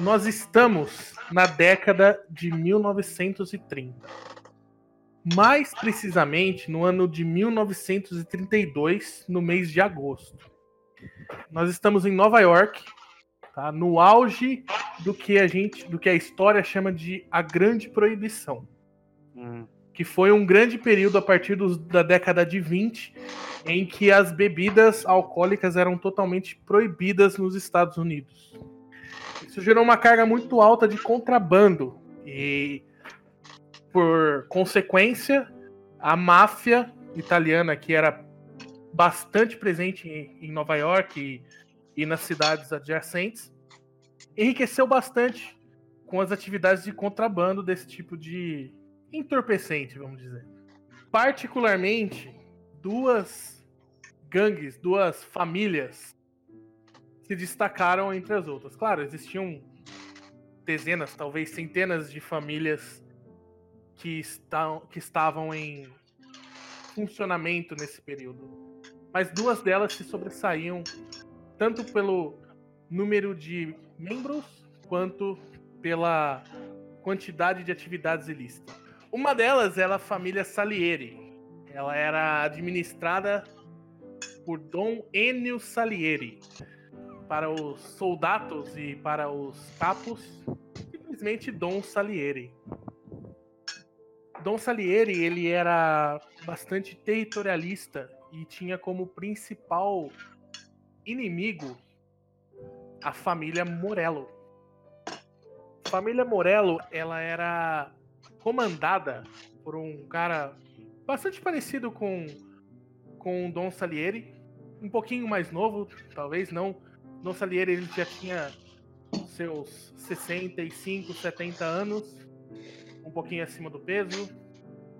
nós estamos na década de 1930. Mais precisamente no ano de 1932, no mês de agosto. Nós estamos em Nova York, tá? no auge do que a gente, do que a história chama de a Grande Proibição. Hum. Que foi um grande período a partir dos, da década de 20, em que as bebidas alcoólicas eram totalmente proibidas nos Estados Unidos. Isso gerou uma carga muito alta de contrabando e, por consequência, a máfia italiana, que era bastante presente em Nova York e, e nas cidades adjacentes, enriqueceu bastante com as atividades de contrabando desse tipo de entorpecente, vamos dizer. Particularmente, duas gangues, duas famílias se destacaram entre as outras. Claro, existiam dezenas, talvez centenas de famílias que, que estavam em funcionamento nesse período. Mas duas delas se sobressaíam tanto pelo número de membros quanto pela quantidade de atividades ilícitas. Uma delas era a família Salieri. Ela era administrada por Dom Enio Salieri, para os soldados e para os capos, simplesmente Dom Salieri. Dom Salieri, ele era bastante territorialista e tinha como principal inimigo a família Morello. A família Morello, ela era comandada por um cara bastante parecido com com Dom Salieri, um pouquinho mais novo, talvez não Dom Salieri ele já tinha seus 65, 70 anos, um pouquinho acima do peso,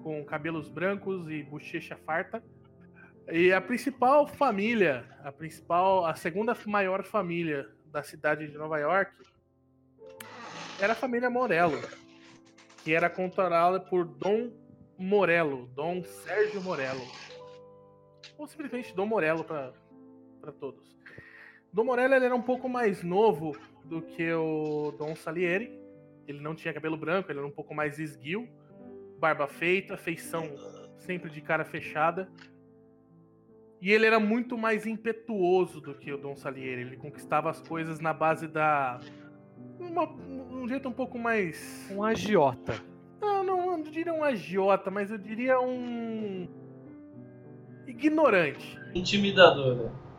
com cabelos brancos e bochecha farta. E a principal família, a principal, a segunda maior família da cidade de Nova York era a família Morello, que era controlada por Dom Morello, Dom Sérgio Morello. Ou simplesmente Dom Morello para todos. Dom Morello ele era um pouco mais novo do que o Dom Salieri. Ele não tinha cabelo branco, ele era um pouco mais esguio, barba feita, feição sempre de cara fechada. E ele era muito mais impetuoso do que o Dom Salieri. Ele conquistava as coisas na base da. Uma, um jeito um pouco mais. Um agiota. Não, não, não diria um agiota, mas eu diria um. Ignorante. Intimidadora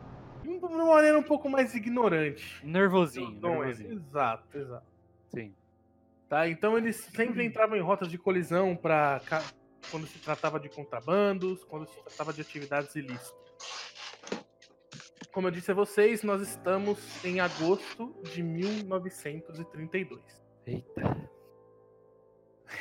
de uma maneira um pouco mais ignorante. Nervosinho. nervosinho. Exato, exato. Sim. Tá, então eles sempre entravam em rotas de colisão para quando se tratava de contrabandos, quando se tratava de atividades ilícitas. Como eu disse a vocês, nós estamos em agosto de 1932. Eita.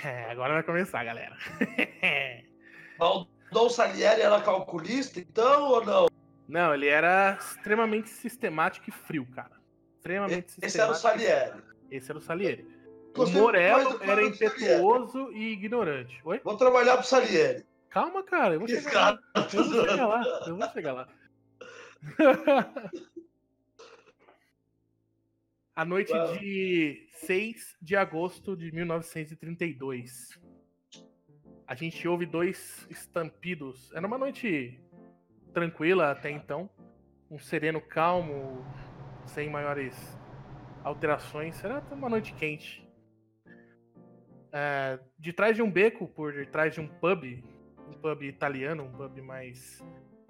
É, agora vai começar, galera. o Dom Salieri era calculista, então, ou não? Não, ele era extremamente sistemático e frio, cara. Extremamente Esse sistemático. Esse era o Salieri. Esse era o Salieri. O Morello era impetuoso e ignorante. Oi? Vou trabalhar pro Salieri. Calma, cara. Eu vou chegar lá. Eu vou chegar lá. Eu vou chegar lá. A noite Uau. de 6 de agosto de 1932. A gente ouve dois estampidos. Era uma noite tranquila até então. Um sereno calmo, sem maiores alterações. Será uma noite quente. É, de trás de um beco, por trás de um pub, um pub italiano, um pub mais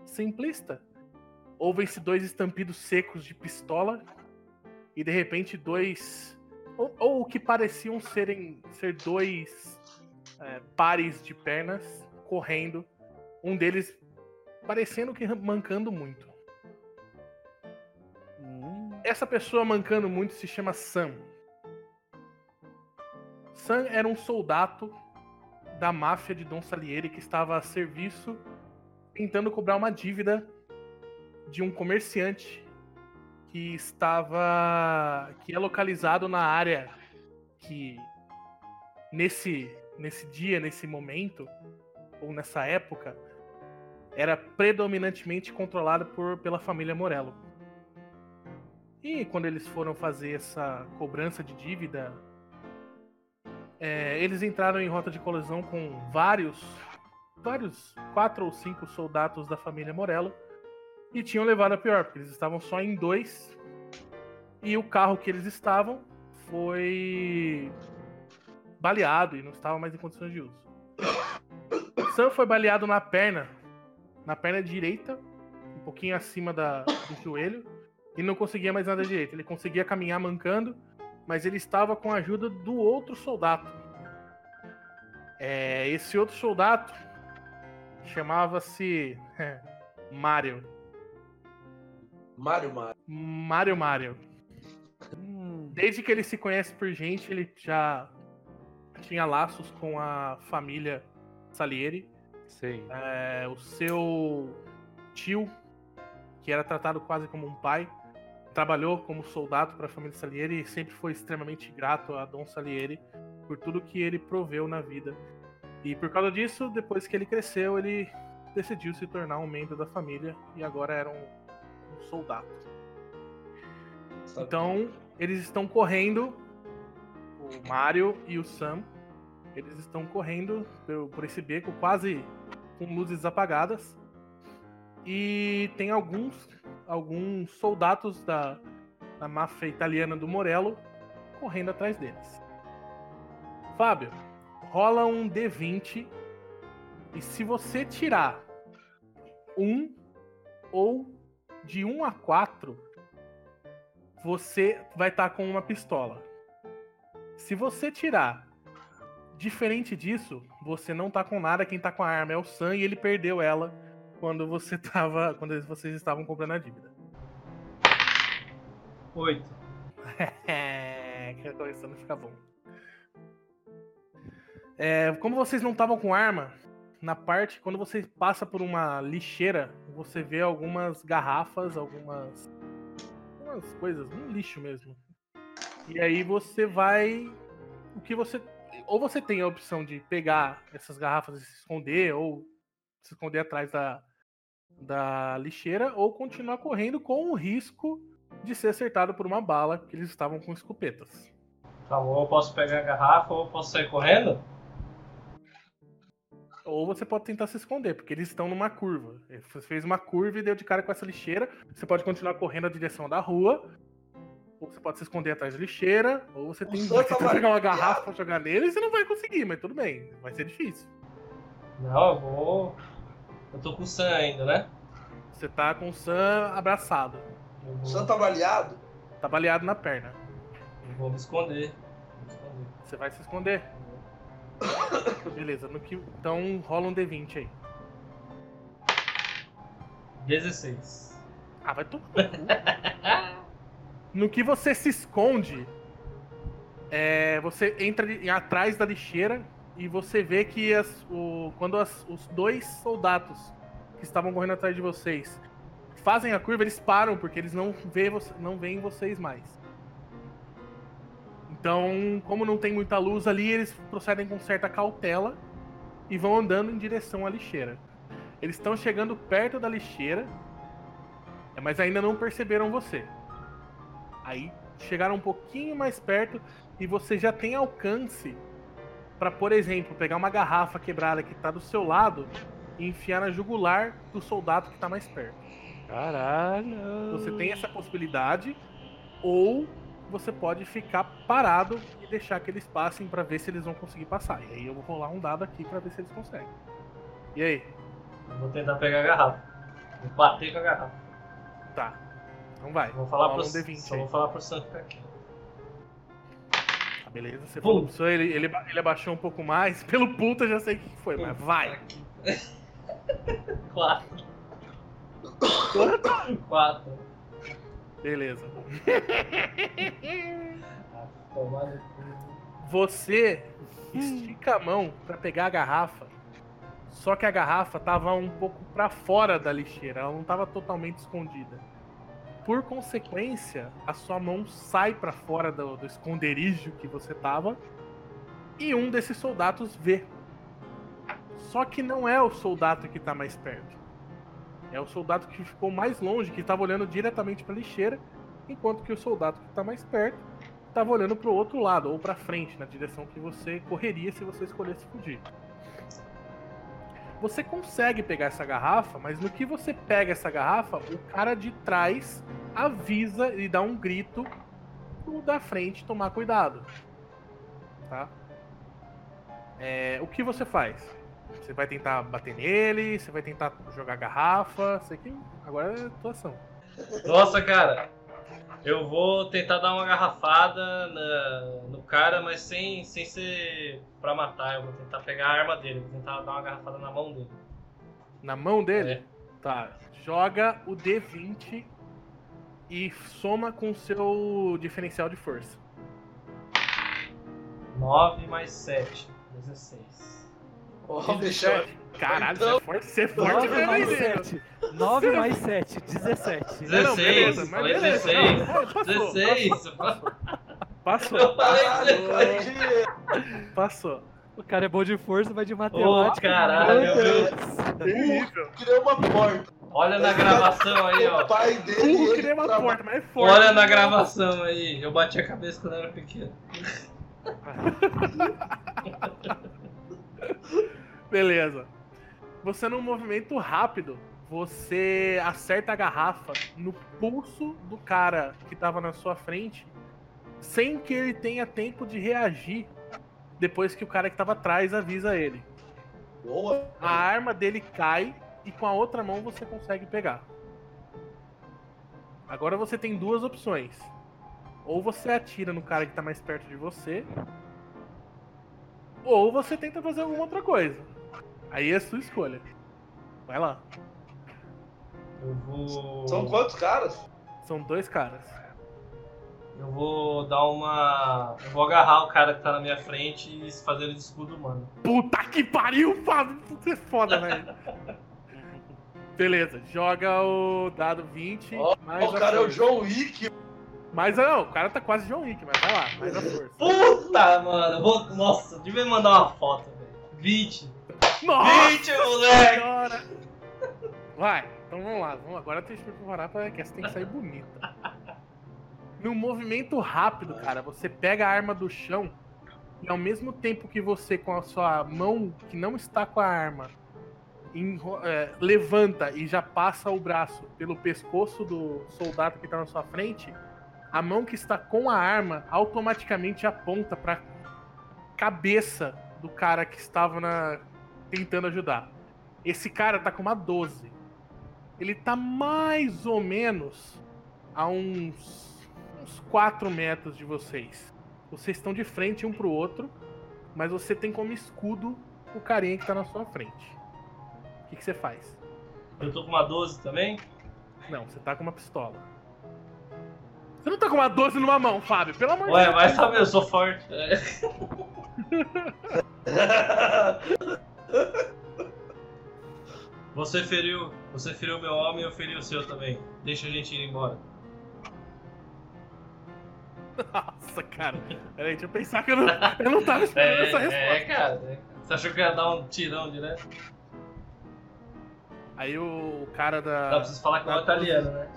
simplista, ouvem-se dois estampidos secos de pistola e de repente dois. Ou, o que pareciam serem ser dois é, pares de pernas correndo. Um deles parecendo que mancando muito. Hum. Essa pessoa mancando muito se chama Sam. Sam era um soldado da máfia de Dom Salieri que estava a serviço tentando cobrar uma dívida de um comerciante que estava que é localizado na área que nesse nesse dia, nesse momento ou nessa época era predominantemente controlada por, pela família Morello. E quando eles foram fazer essa cobrança de dívida, é, eles entraram em rota de colisão com vários, vários, quatro ou cinco soldados da família Morello e tinham levado a pior, porque eles estavam só em dois e o carro que eles estavam foi baleado e não estava mais em condições de uso. Sam foi baleado na perna, na perna direita, um pouquinho acima da, do joelho, e não conseguia mais nada direito. Ele conseguia caminhar mancando, mas ele estava com a ajuda do outro soldado. É, esse outro soldado chamava-se é, Mario. Mário Mário. Mario Mario. Desde que ele se conhece por gente, ele já tinha laços com a família Salieri. Sim. É, o seu tio, que era tratado quase como um pai, trabalhou como soldado para a família Salieri e sempre foi extremamente grato a Dom Salieri por tudo que ele proveu na vida. E por causa disso, depois que ele cresceu, ele decidiu se tornar um membro da família e agora era um, um soldado. Então, eles estão correndo, o Mario e o Sam, eles estão correndo por, por esse beco quase com luzes apagadas. E tem alguns, alguns soldados da, da máfia italiana do Morello correndo atrás deles. Fábio, rola um D20 e se você tirar um ou de 1 a 4, você vai estar com uma pistola. Se você tirar diferente disso, você não tá com nada, quem tá com a arma é o Sam e ele perdeu ela quando você tava. quando vocês estavam comprando a dívida. Oito. que começando a ficar bom. É, como vocês não estavam com arma, na parte, quando você passa por uma lixeira, você vê algumas garrafas, algumas, algumas coisas, um lixo mesmo. E aí você vai. O que você. Ou você tem a opção de pegar essas garrafas e se esconder, ou se esconder atrás da, da lixeira, ou continuar correndo com o risco de ser acertado por uma bala, que eles estavam com escopetas. Tá bom, eu posso pegar a garrafa ou eu posso sair correndo? Ou você pode tentar se esconder, porque eles estão numa curva. Você fez uma curva e deu de cara com essa lixeira. Você pode continuar correndo na direção da rua. Ou você pode se esconder atrás da lixeira. Ou você tem Nossa, que vai- pegar uma garrafa pra jogar nele e você não vai conseguir, mas tudo bem. Vai ser difícil. Não, eu vou. Eu tô com o Sam ainda, né? Você tá com o Sam abraçado. O Sam tá baleado? Tá baleado na perna. eu vou me esconder. Vou me esconder. Você vai se esconder. Beleza, no que... então rola um D20 aí. 16. Ah, vai tomar. no que você se esconde, é, você entra atrás da lixeira e você vê que as- o- quando as- os dois soldados que estavam correndo atrás de vocês fazem a curva, eles param porque eles não, vê, não veem vocês mais. Então, como não tem muita luz ali, eles procedem com certa cautela e vão andando em direção à lixeira. Eles estão chegando perto da lixeira, mas ainda não perceberam você. Aí chegaram um pouquinho mais perto e você já tem alcance para, por exemplo, pegar uma garrafa quebrada que tá do seu lado e enfiar na jugular do soldado que tá mais perto. Caralho. Você tem essa possibilidade ou você pode ficar parado e deixar que eles passem para ver se eles vão conseguir passar. E aí eu vou rolar um dado aqui para ver se eles conseguem. E aí? Eu vou tentar pegar a garrafa. Vou bater com a garrafa. Tá. Então vai. Vou falar pro, um D20 só aí. vou falar pro ficar aqui. Tá, beleza, você Pum. falou pro ele, ele, ele abaixou um pouco mais. Pelo puta, eu já sei o que foi, mas vai. Quatro. Quatro. Beleza. Tomar no cu. Você estica a mão pra pegar a garrafa. Só que a garrafa tava um pouco pra fora da lixeira, ela não tava totalmente escondida. Por consequência, a sua mão sai pra fora do, do esconderijo que você tava e um desses soldados vê. Só que não é o soldado que tá mais perto. É o soldado que ficou mais longe, que tava olhando diretamente pra lixeira enquanto que o soldado que tá mais perto tava olhando pro outro lado, ou pra frente, na direção que você correria se você escolhesse fugir. Você consegue pegar essa garrafa, mas no que você pega essa garrafa, o cara de trás avisa e dá um grito pro da frente tomar cuidado. Tá? É, o que você faz? Você vai tentar bater nele, você vai tentar jogar garrafa, sei que agora é atuação. Nossa, cara. Eu vou tentar dar uma garrafada na- no cara, mas sem, sem ser pra matar. Eu vou tentar pegar a arma dele, vou tentar dar uma garrafada na mão dele. Na mão dele? É. Tá. Joga o D20 e soma com o seu diferencial de força. 9 mais 7, 16. Ó, 17. bicho. Caralho, Então- você é forte, você é forte 9 mesmo, mais hein, Zeno? 7. 9 mais 7, 17. Não, não, 16, beleza, mas falei beleza. 16. Não, passou, 16. Passou, Eu falei Caralho, 16. pode- passou. O cara é bom de força, vai de matemática. caralho, meu Deus. Terrível. criou uma porta. Olha na gravação aí, O ó. pai dele. Ele queria uma traba- porta, mas é forte. Olha na gravação aí. Eu bati a cabeça quando era pequeno. Beleza. Você num movimento rápido, você acerta a garrafa no pulso do cara que tava na sua frente, sem que ele tenha tempo de reagir depois que o cara que tava atrás avisa ele. Boa. A arma dele cai e com a outra mão você consegue pegar. Agora você tem duas opções. Ou você atira no cara que tá mais perto de você, ou você tenta fazer alguma outra coisa. Aí é a sua escolha. Vai lá. Eu vou. São quantos caras? São dois caras. Eu vou dar uma. Eu vou agarrar o cara que tá na minha frente e fazer ele de escudo humano. Puta que pariu, Fábio! Você é foda, velho. Beleza, joga o dado 20. Ó, mais o cara é o força. John Wick. Mas não, o cara tá quase John Wick, mas vai lá, mais a força. Puta, mano. Vou... Nossa, devia mandar uma foto, velho. 20. Nossa 20, moleque! senhora! Vai, então vamos lá. Vamos, agora tem que preparar pra que essa tem que sair bonita. Num movimento rápido, cara, você pega a arma do chão e ao mesmo tempo que você, com a sua mão que não está com a arma, é, levanta e já passa o braço pelo pescoço do soldado que está na sua frente, a mão que está com a arma automaticamente aponta para cabeça do cara que estava na, tentando ajudar. Esse cara tá com uma 12. Ele tá mais ou menos a uns, uns 4 metros de vocês. Vocês estão de frente um pro outro, mas você tem como escudo o carinha que tá na sua frente. O que, que você faz? Eu tô com uma 12 também? Não, você tá com uma pistola. Você não tá com uma 12 numa mão, Fábio, pelo amor de Ué, Deus. vai saber, eu sou forte. É. Você feriu. Você feriu meu homem, eu feri o seu também. Deixa a gente ir embora. Nossa, cara. Peraí, deixa eu pensar que eu não, eu não tava esperando essa resposta. É, é, cara. é. Você achou que eu ia dar um tirão direto? Aí o cara da. Dá pra vocês falar que é italiano, né?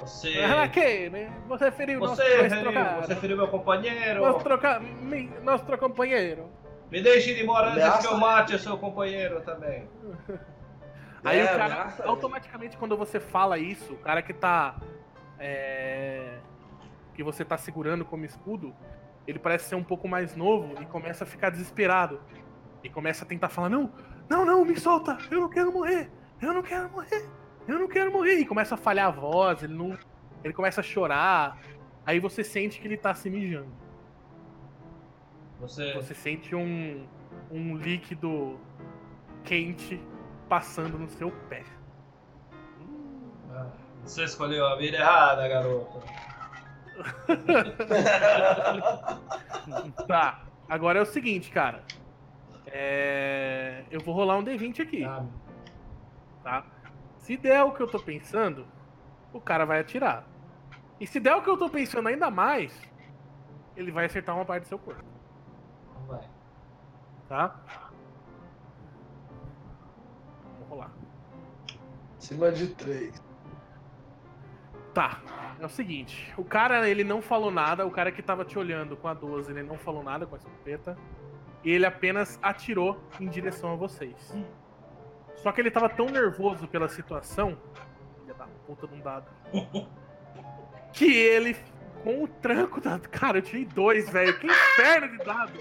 Você. Ah, que, né? Você feriu Você nosso, feriu, você feriu meu companheiro. nosso, troca, mi- nosso companheiro. Me deixe ir embora antes que eu mate o seu companheiro também. Aí É, o cara, ameaça, né? automaticamente, quando você fala isso, o cara que tá. é, que você tá segurando como escudo, ele parece ser um pouco mais novo e começa a ficar desesperado. E começa a tentar falar: Não, não, não, me solta, eu não quero morrer, eu não quero morrer, eu não quero morrer. E começa a falhar a voz, ele não. Ele começa a chorar. Aí você sente que ele tá se mijando. Você. Você sente um, um líquido quente passando no seu pé. Ah, Você escolheu a vida errada, garoto. Tá, agora é o seguinte, cara. É, Eu vou rolar um D20 aqui, Ah, tá? Se der o que eu tô pensando, o cara vai atirar. E se der o que eu tô pensando ainda mais, ele vai acertar uma parte do seu corpo. Tá? Vou rolar. Acima de três. Tá. É o seguinte, o cara, ele não falou nada, o cara que tava te olhando com a 12, ele não falou nada com a escopeta, e ele apenas atirou em direção a vocês. Só que ele tava tão nervoso pela situação, filha da puta de um dado, que ele, com o tranco da... Cara, eu tirei dois, velho, que inferno de dado!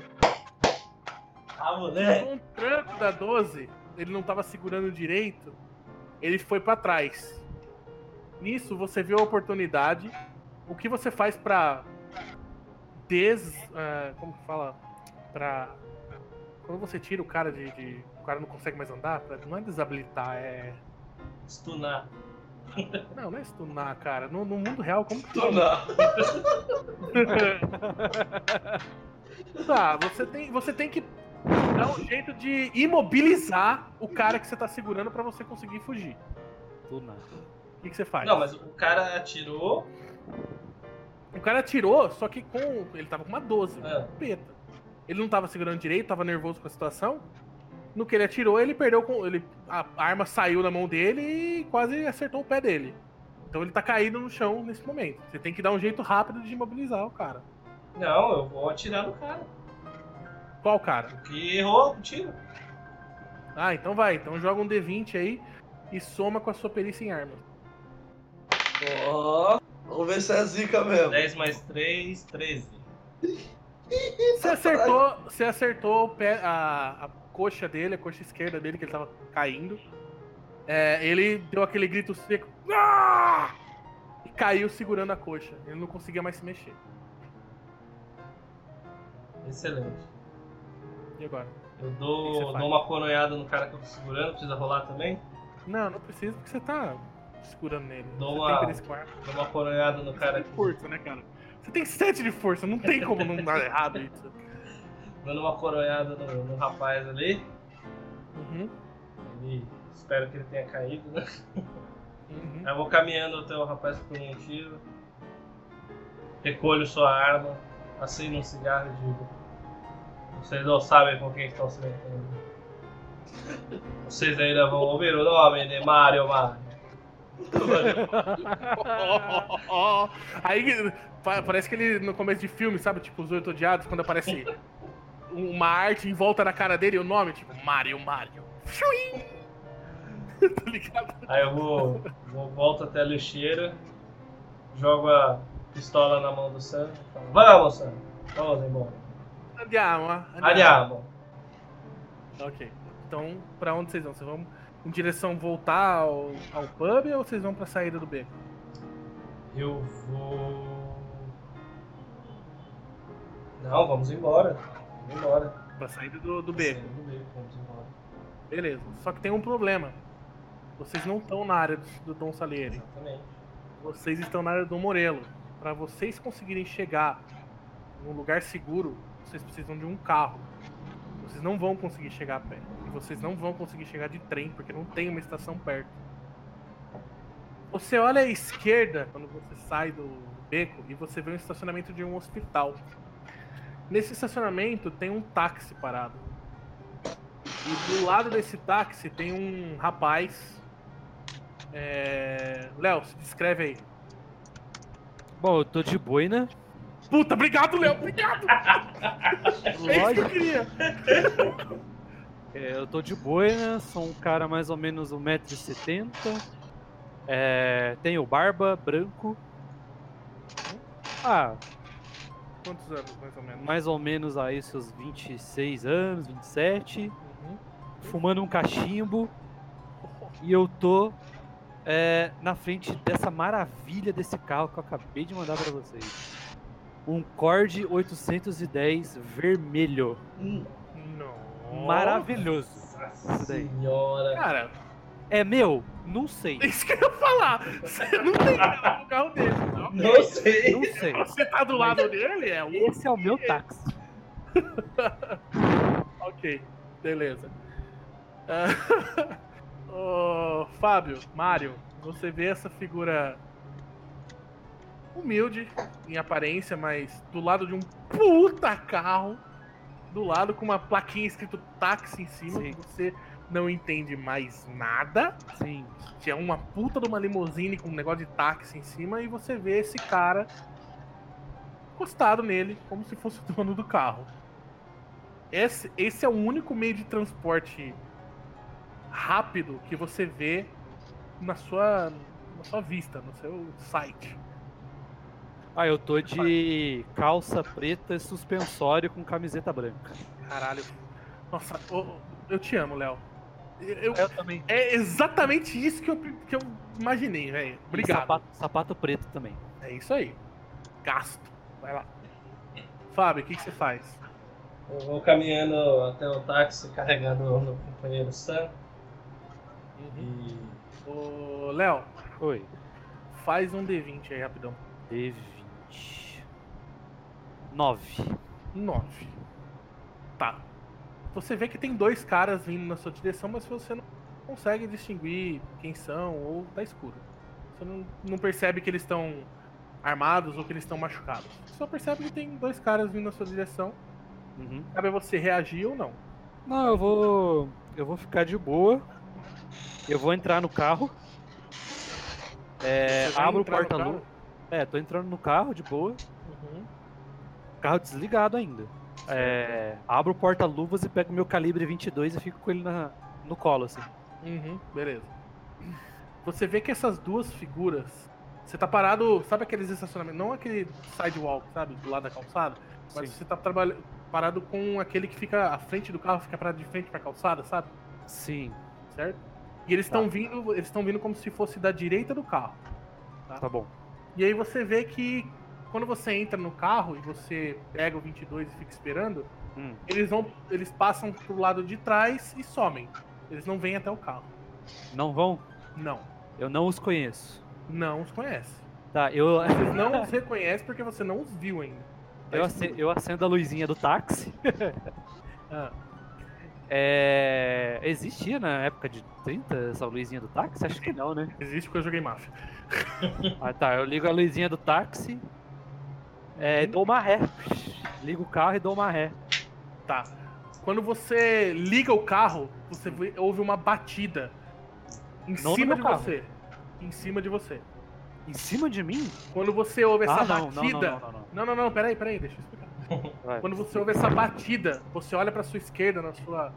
Ah, moleque. Com o tranco da 12, ele não tava segurando direito, ele foi pra trás. Nisso, você viu a oportunidade. O que você faz pra des... ah, como que fala? Pra... Quando você tira o cara de... de- O cara não consegue mais andar, pra- não é desabilitar, é... Stunar. Não, não é stunar, cara. No, no mundo real, como que não. Tá, você tem, você tem que dar um jeito de imobilizar o cara que você tá segurando pra você conseguir fugir. Do nada. O que, que você faz? Não, mas o cara atirou. O cara atirou, só que com. Ele tava com uma 12, É. peta. Ele não tava segurando direito, tava nervoso com a situação. No que ele atirou, ele perdeu com. Ele, a arma saiu da mão dele e quase acertou o pé dele. Então ele tá caído no chão nesse momento. Você tem que dar um jeito rápido de imobilizar o cara. Não, eu vou atirar no cara. Qual cara? Que errou o tiro. Ah, então vai. Então joga um D20 aí e soma com a sua perícia em armas. Ó, vamos ver se é zica mesmo. 10 mais 3, 13. Você acertou, você acertou o pé, a, a coxa dele, a coxa esquerda dele, que ele tava caindo. É, ele deu aquele grito seco. "Ah!" E caiu segurando a coxa. Ele não conseguia mais se mexer. Excelente. E agora? Eu dou, dou uma coronhada no cara que eu tô segurando, precisa rolar também? Não, não precisa porque você tá segurando nele. Dou você uma-. Dou uma coronhada no Você cara tem que. força, né, cara? Você tem 7 de força, não tem como não dar errado isso. Dando uma coronhada no, no rapaz ali. Uhum, Ele. Espero que ele tenha caído, né? uhum. Aí eu vou caminhando até o rapaz que tomou um tiro. Recolho sua arma. Acendo um cigarro e digo. Vocês não sabem com quem estão se metendo. Vocês ainda vão ouvir o nome de Mario Mario. Aí pa- parece que ele no começo de filme, sabe? Tipo, os oito odiados, quando aparece uma arte em volta da cara dele e o nome, tipo, Mario Mario. Tá ligado? Aí eu vou, vou volto até a lixeira, jogo a pistola na mão do Sam e falo, vamos Sam, vamos embora. Andiamo, Andiamo. Ok. Então, pra onde vocês vão? Vocês vão em direção voltar ao, ao pub ou vocês vão pra saída do beco? Eu vou. Não, vamos embora. Vamos embora. Pra saída do, do beco. Do beco, vamos embora. Beleza. Só que tem um problema. Vocês não estão na área do, do Dom Salieri. Exatamente. Vocês estão na área do Morelo. Para vocês conseguirem chegar num lugar seguro, vocês precisam de um carro. Vocês não vão conseguir chegar a pé. E vocês não vão conseguir chegar de trem, porque não tem uma estação perto. Você olha à esquerda quando você sai do beco e você vê um estacionamento de um hospital. Nesse estacionamento tem um táxi parado. E do lado desse táxi tem um rapaz. É... Léo, se descreve aí. Bom, eu tô de boina. Puta, obrigado, Léo, obrigado! É isso que eu queria. É, eu tô de boina, sou um cara mais ou menos 1,70m. É, tenho barba, branco. Ah, Quantos anos, mais ou menos? mais ou menos aí seus 26 anos, 27. Uhum. Fumando um cachimbo. E eu tô é, na frente dessa maravilha desse carro que eu acabei de mandar pra vocês. Um Cord 810 vermelho. Não. Maravilhoso. Nossa senhora. Cara, É meu? Não sei. é isso que eu ia falar. Você não tem no carro dele. não? Não sei. Não sei. Você tá do lado dele? É um Esse é o meu táxi. Ok, beleza. Ah, Ô, Fábio, Mário, você vê essa figura humilde em aparência, mas do lado de um puta carro, do lado com uma plaquinha escrito táxi em cima, Sim. você não entende mais nada. Sim. que é uma puta de uma limusine com um negócio de táxi em cima, e você vê esse cara encostado nele, como se fosse o dono do carro. Esse, esse é o único meio de transporte rápido que você vê na sua, na sua vista, no seu site. Ah, eu tô de calça preta e suspensório com camiseta branca. Caralho. Nossa, ô, eu te amo, Léo. Eu- Eu também. é exatamente isso que eu, que eu imaginei, velho. Obrigado. Sapato, sapato preto também. É isso aí. Gasto. Vai lá. Fábio, o que, que você faz? Eu vou caminhando até o táxi carregando o meu companheiro Sam. E. Ô, Léo, Oi. faz um D20 aí rapidão. D20. 9. 9. Tá. Você vê que tem dois caras vindo na sua direção, mas você não consegue distinguir quem são ou tá escuro. Você não, não percebe que eles estão armados ou que eles estão machucados. Você só percebe que tem dois caras vindo na sua direção. Uhum. Cabe a você reagir ou não. Não, eu vou. Eu vou ficar de boa. Eu vou entrar no carro. É, abro o porta-luvas. É, tô entrando no carro de boa. Uhum. Carro desligado ainda. É, abro o porta-luvas e pego meu calibre 22 e fico com ele na, no colo, assim. Uhum, beleza. Você vê que essas duas figuras. Você tá parado, sabe aqueles estacionamentos? Não aquele sidewalk, sabe? Do lado da calçada. Mas Sim. você tá parado com aquele que fica à frente do carro, fica parado de frente pra calçada, sabe? Sim, Certo? E eles estão Tá. vindo, eles estão vindo como se fosse da direita do carro. tá bom. E aí você vê que quando você entra no carro e você pega o 22 e fica esperando, Hum, eles vão, eles passam pro lado de trás e somem. Eles não vêm até o carro. Não vão? Não, Eu não os conheço. não os conhece. Tá, eu, Você não os reconhece porque você não os viu ainda. Tá eu, acendo, eu acendo a luzinha do táxi. Ah, É, existia na época de 30 essa luzinha do táxi? Acho que não, né? existe porque eu joguei máfia. Ah, tá. Eu ligo a luzinha do táxi. É, e dou uma ré. Ligo o carro e dou uma ré. Tá. Quando você liga o carro, você ouve uma batida em Não cima de carro. você. Em cima de você. Em cima de mim? Quando você ouve essa ah, não, batida. não, não, não, não. Não, não, peraí, peraí, deixa eu explicar. Vai. Quando você ouve essa batida, você olha pra sua esquerda, na sua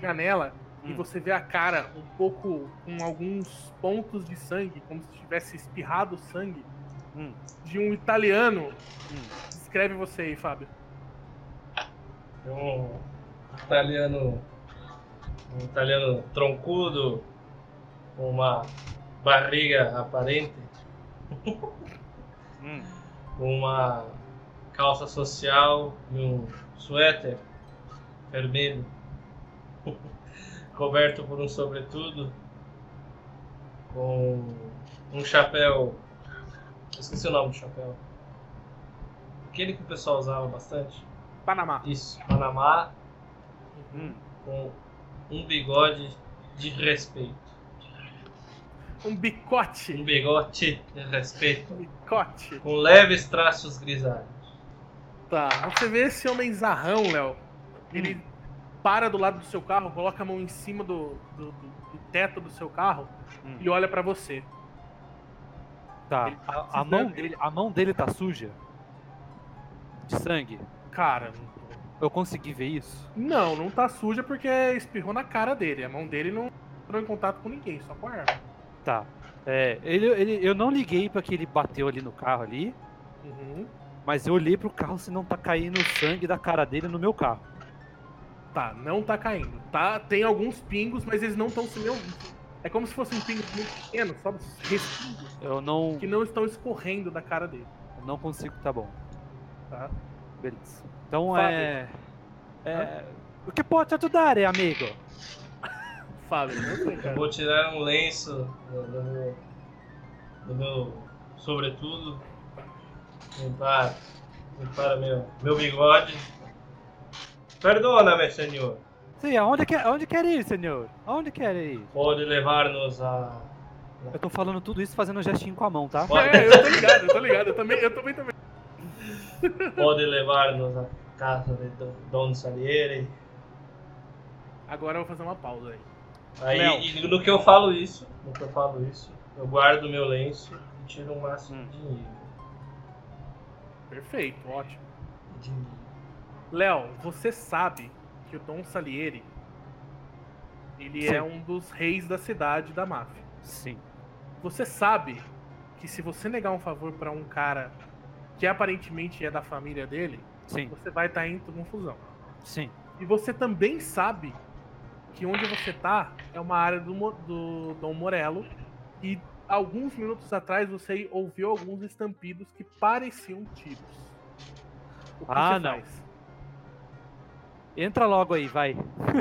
janela, e Hum. você vê a cara um pouco com alguns pontos de sangue, como se tivesse espirrado sangue, Hum. de um italiano. Hum. Descreve você aí, Fábio. Um italiano. Um italiano troncudo, com uma barriga aparente, Hum. com uma calça social e um suéter vermelho, coberto por um sobretudo, com um chapéu. Esqueci o nome do chapéu. Aquele que o pessoal usava bastante. Panamá. Isso, Panamá, Hum. com um bigode de respeito. Um bicote. Um bigode de respeito, Bicote. com leves traços grisalhos. Tá. Você vê esse homem zarrão, Léo. Ele para do lado do seu carro, coloca a mão em cima do, do, do- teto do seu carro Hum. e olha pra você. Tá. Ele tá A, a mão dele, a mão dele tá suja? De sangue? Cara, Eu consegui ver isso? não, não tá suja porque espirrou na cara dele. A mão dele não entrou em contato com ninguém, só com a arma. Tá. É, ele, ele, eu não liguei pra que ele bateu ali no carro ali, Uhum. mas eu olhei pro carro se não tá caindo sangue da cara dele no meu carro. Tá, não tá caindo. Tá, tem alguns pingos, mas eles não estão se meu. É como se fosse um pingo muito pequeno, só respingos Eu não, que não estão escorrendo da cara dele, eu não consigo, tá bom. tá? Beleza. Então Fábio. é. É. O que pode te ajudar, amigo? Fábio, não sei, Eu cara. vou tirar um lenço do, do meu, do meu sobretudo, limpar, limpar meu, meu bigode. Perdona-me, senhor. Sim, aonde quer, aonde quer ir, senhor? Aonde quer ir? Pode levar-nos a. Eu tô falando tudo isso fazendo um gestinho com a mão, tá? Pode, É, eu tô ligado, eu tô ligado. Eu também, eu também também. pode levar-nos à casa de Do- Don Salieri. Agora eu vou fazer uma pausa aí. Aí, e no que eu falo isso, no que eu falo isso, eu guardo o meu lenço e tiro o máximo Hum. de dinheiro. Perfeito, ótimo. Dinheiro. Léo, você sabe que o Dom Salieri ele Sim. é um dos reis da cidade da máfia. Sim. Você sabe que se você negar um favor pra um cara que aparentemente é da família dele, Sim. você vai estar em confusão. Sim. E você também sabe que onde você tá é uma área do, do Dom Morello e alguns minutos atrás você ouviu alguns estampidos que pareciam tiros. O que Ah, você não. faz? Entra logo aí, vai.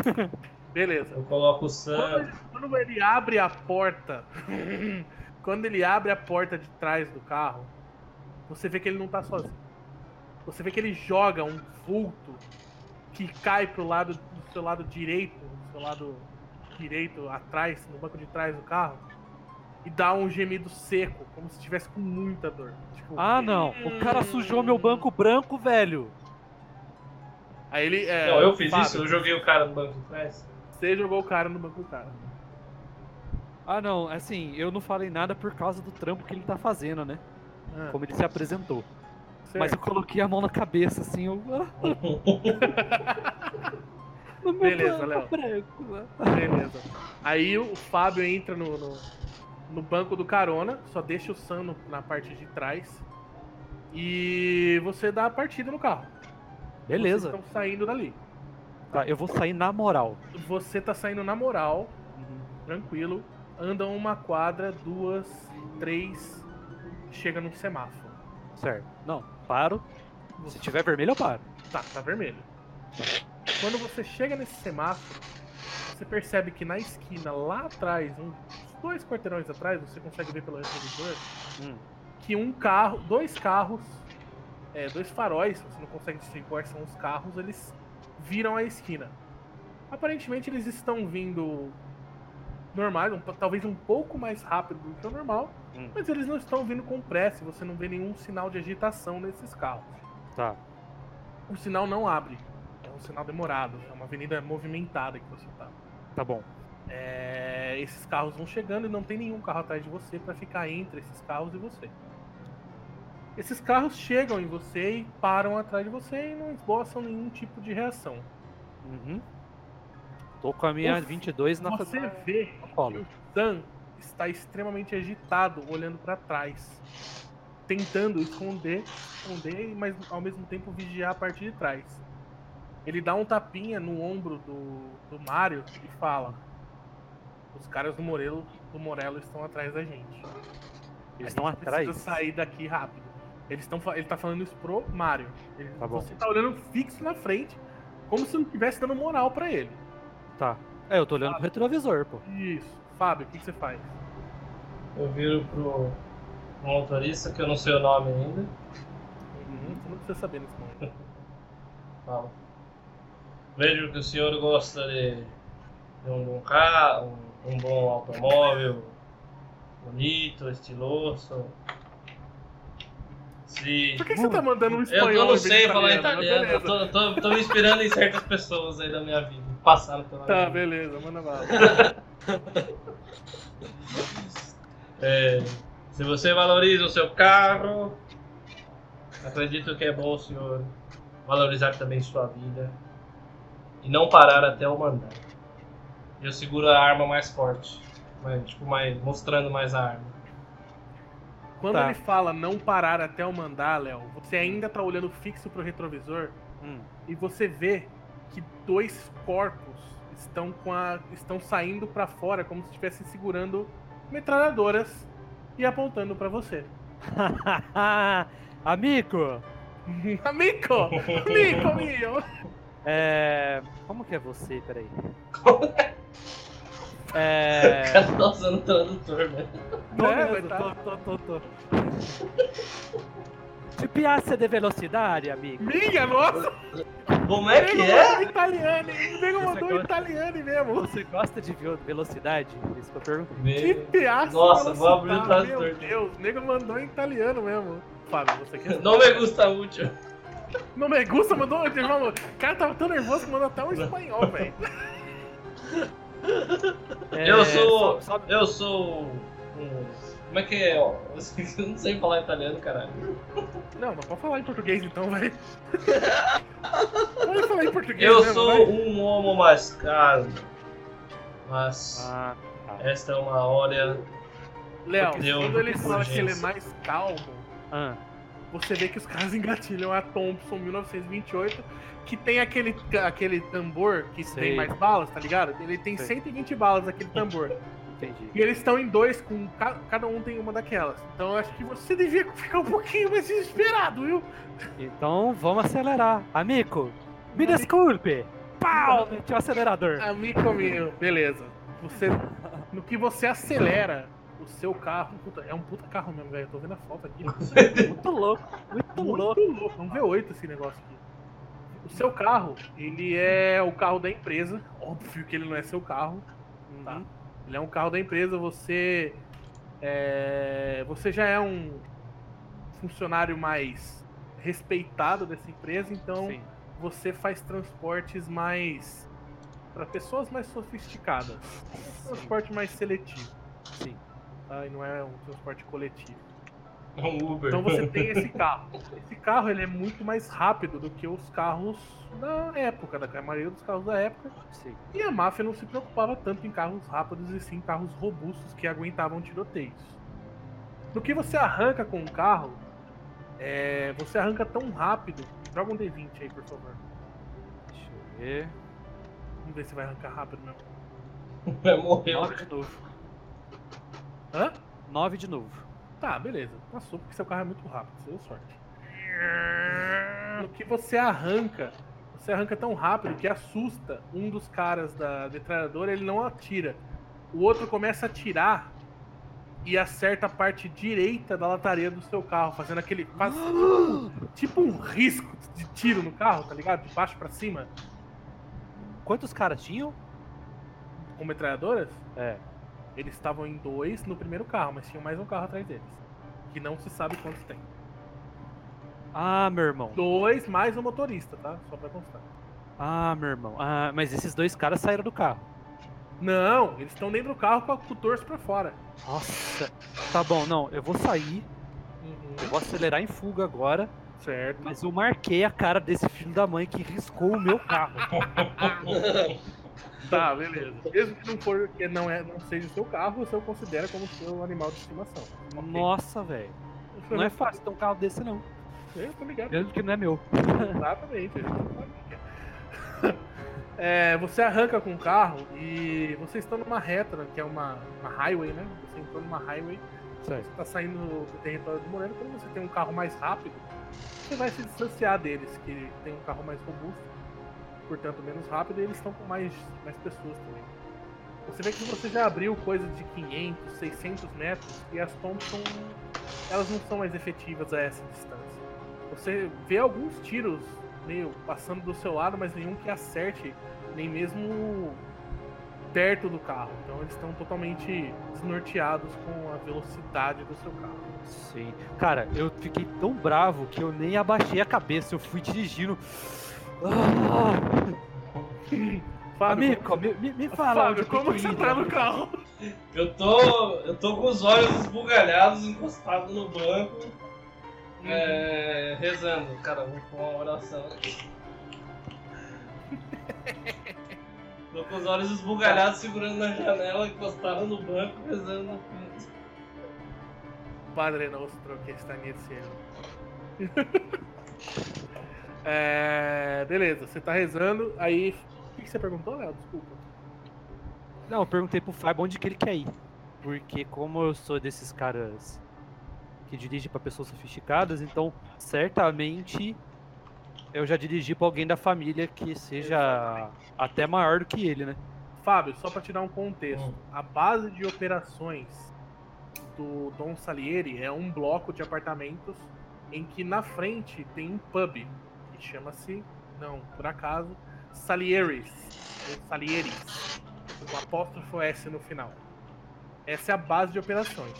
Beleza. Eu coloco o Quando sangue. ele, quando ele abre a porta, quando ele abre a porta de trás do carro, você vê que ele não tá sozinho. Você vê que ele joga um vulto que cai pro lado do seu lado direito, do seu lado direito atrás, no banco de trás do carro, e dá um gemido seco, como se estivesse com muita dor. Tipo, Ah, não. O cara sujou meu banco branco, velho. Aí ele. é, Não, eu fiz Fábio, isso, eu joguei o cara no banco de trás. Você jogou o cara no banco do cara. Ah, não. Assim, eu não falei nada por causa do trampo que ele tá fazendo, né? Ah, Como ele se apresentou. certo. Mas eu coloquei a mão na cabeça, assim, eu. No meu Beleza, Léo. branco, né? Beleza. Aí o Fábio entra no, no, no banco do carona, só deixa o Sam no- na parte de trás. E você dá a partida no carro. Beleza. Vocês estão saindo dali. Tá, eu vou sair na moral. Você tá saindo na moral, tranquilo. Andam uma quadra, duas, três. Chega num semáforo. Certo. Não, paro. Se Você- tiver vermelho, eu paro. Tá, tá vermelho. Quando você chega nesse semáforo, você percebe que na esquina, lá atrás, uns dois quarteirões atrás, você consegue ver pelo retrovisor, Hum. que um carro, dois carros, é, dois faróis, você não consegue distinguir quais são os carros, eles viram a esquina. Aparentemente eles estão vindo normais, um- talvez um pouco mais rápido do que o normal, Hum. mas eles não estão vindo com pressa, você não vê nenhum sinal de agitação nesses carros. Tá. O sinal não abre, é um sinal demorado, é uma avenida movimentada que você tá. Tá bom. É, esses carros vão chegando e não tem nenhum carro atrás de você para ficar entre esses carros e você. Esses carros chegam em você e param atrás de você e não esboçam nenhum tipo de reação. Uhum. Tô com a minha Você- 22 na Você na- vê no que o Sam está extremamente agitado, olhando para trás, tentando esconder, esconder, mas ao mesmo tempo vigiar a parte de trás. Ele dá um tapinha no ombro do, do Mario e fala: Os caras do Morelo, do Morelo estão atrás da gente. Eles estão atrás? Precisa sair daqui rápido. Eles estão, ele tá falando isso pro Mario. Ele- Tá bom. Você tá olhando fixo na frente, como se não estivesse dando moral pra ele. Tá. É, eu tô olhando pro retrovisor, pô. Isso. Fábio, o que, que você faz? Eu viro pro motorista, que eu não sei o nome ainda. Uhum, você não precisa saber nesse momento. Falo. Vejo que o senhor gosta de, de um bom carro, um, um bom automóvel, bonito, estiloso. Se... Por que, que você tá mandando um espanhol? eu não sei falar Mas italiano, eu tô, tô, tô me inspirando em certas pessoas aí da minha vida, passaram pela Tá, minha vida. beleza, manda bala. É, se você valoriza o seu carro, acredito que é bom o senhor valorizar também sua vida e não parar até o mandar. Eu seguro a arma mais forte, mais, tipo, mais, mostrando mais a arma. Quando Tá. ele fala não parar até eu mandar, Léo, você ainda tá olhando fixo pro retrovisor Hum. e você vê que dois corpos estão com a estão saindo pra fora como se estivessem segurando metralhadoras e apontando pra você. Amigo! Amigo! Amigo meu! É. Como que é você? Peraí. O É. cara tá usando o tradutor, né? É, mesmo, tá- tô, tô, tô, piace de velocidade, amigo? Minha nossa! Como é que Nego é? mandou italiano, hein? Nego Você mandou gosta- italiano mesmo. Você gosta de ve- velocidade? É Isso que eu perguntei. Que Meu-! Nossa, vou abrir o velocidade, tradutor. Meu Deus, o nego mandou em italiano mesmo. Fábio, você quer. Não me gusta muito. Não me gusta, mandou. O cara tava tão nervoso que mandou até um espanhol, velho. É, Eu sou. só- Eu sou. um- Como é que é? ó? Eu não sei falar italiano, caralho. Não, mas pode falar em português então, vai. Pode falar em português. Eu mesmo, sou vai. um homo mascado. Mas Ah, tá. esta é uma hora. Léo, quando ele fala que ele é mais calmo, Ah, você vê que os caras engatilham a Thompson 1928, que tem aquele, aquele tambor que Sei. tem mais balas, tá ligado? Ele tem Sei. 120 balas aquele tambor. entendi. E eles estão em dois, com ca- cada um tem uma daquelas. Então eu acho que você devia ficar um pouquinho mais desesperado, viu? Então vamos acelerar. Amigo, me desculpe. Pau! Meti o acelerador. Amigo meu, beleza. Você, no que você acelera o seu carro, puta, é um puta carro mesmo, velho. Eu tô vendo a foto aqui. Muito louco, muito Muito louco. louco. É um V8 esse negócio aqui. O seu carro, ele é o carro da empresa. Óbvio que ele não é seu carro. Tá? Uhum. Ele é um carro da empresa. Você. é, você já é um funcionário mais respeitado dessa empresa, então Sim. você faz transportes mais. para pessoas mais sofisticadas. Um transporte mais seletivo. Sim. Tá? E não é um transporte coletivo. É um Uber. Então você tem esse carro. Esse carro ele é muito mais rápido do que os carros da época, da maioria dos carros da época. Sim. E a máfia não se preocupava tanto em carros rápidos e sim carros robustos que aguentavam tiroteios. No que você arranca com o carro, é, você arranca tão rápido. Joga um D20 aí, por favor. Deixa eu ver. Vamos ver se vai arrancar rápido mesmo. Vai morrer. Nove de novo. Hã? Nove de novo. Tá, beleza. Passou porque seu carro é muito rápido, você deu sorte. No que você arranca, você arranca tão rápido que assusta um dos caras da metralhadora, ele não atira. O outro começa a atirar e acerta a parte direita da lataria do seu carro, fazendo aquele. faz tipo, tipo um risco de tiro no carro, tá ligado? De baixo pra cima, Quantos caras tinham? com metralhadoras. É. Eles estavam em dois no primeiro carro, mas tinha mais um carro atrás deles. Que não se sabe quantos tem. Ah, meu irmão. Dois mais o motorista, tá? Só pra constar. Ah, meu irmão. Ah, mas esses dois caras saíram do carro. Não, eles estão dentro do carro com, o torso pra fora. Nossa. Tá bom, não. Eu vou sair. Eu vou acelerar em fuga agora. Certo. Mas eu marquei a cara desse filho da mãe que riscou o meu carro. Tá, beleza. Mesmo que não for, que não, é, não seja o seu carro, você o considera como seu animal de estimação. Ok. Nossa, velho. Não é fácil ter um carro desse, não. Eu tô ligado. Mesmo que não é meu. Exatamente. é. É, você arranca com o carro e vocês estão numa reta, que é uma, uma highway, né? Você entrou numa highway, Certo. você tá saindo do território do Moreira. Quando você tem um carro mais rápido, você vai se distanciar deles, que tem um carro mais robusto, portanto menos rápido, e eles estão com mais, mais pessoas também. Você vê que você já abriu coisa de 500, 600 metros e as Thompson, elas não são mais efetivas a essa distância. Você vê alguns tiros meio passando do seu lado, mas nenhum que acerte, nem mesmo perto do carro. Então eles estão totalmente desnorteados com a velocidade do seu carro. Sim. Cara, eu fiquei tão bravo que eu nem abaixei a cabeça. Eu fui dirigindo. Ah, Fábio, amigo, me, me, me fala. Fábio, onde como que você tá né? no carro? Eu tô. Eu tô com os olhos esbugalhados, encostado no banco, é, rezando. Cara, vou pôr uma oração aqui. Tô com os olhos esbugalhados, segurando na janela, encostado no banco, rezando no canto. Padre Nostro que está nel cielo. é, beleza, você tá rezando, aí. O que você perguntou, Léo? Desculpa. Não, eu perguntei pro Fábio onde que ele quer ir. Porque como eu sou desses caras que dirigem pra pessoas sofisticadas, então certamente eu já dirigi pra alguém da família que seja até maior do que ele, né? Fábio, só pra te dar um contexto, Hum. a base de operações do Dom Salieri é um bloco de apartamentos em que na frente tem um pub que chama-se, não, por acaso, Salieris, ou Salieris, com apóstrofo S no final. Essa é a base de operações.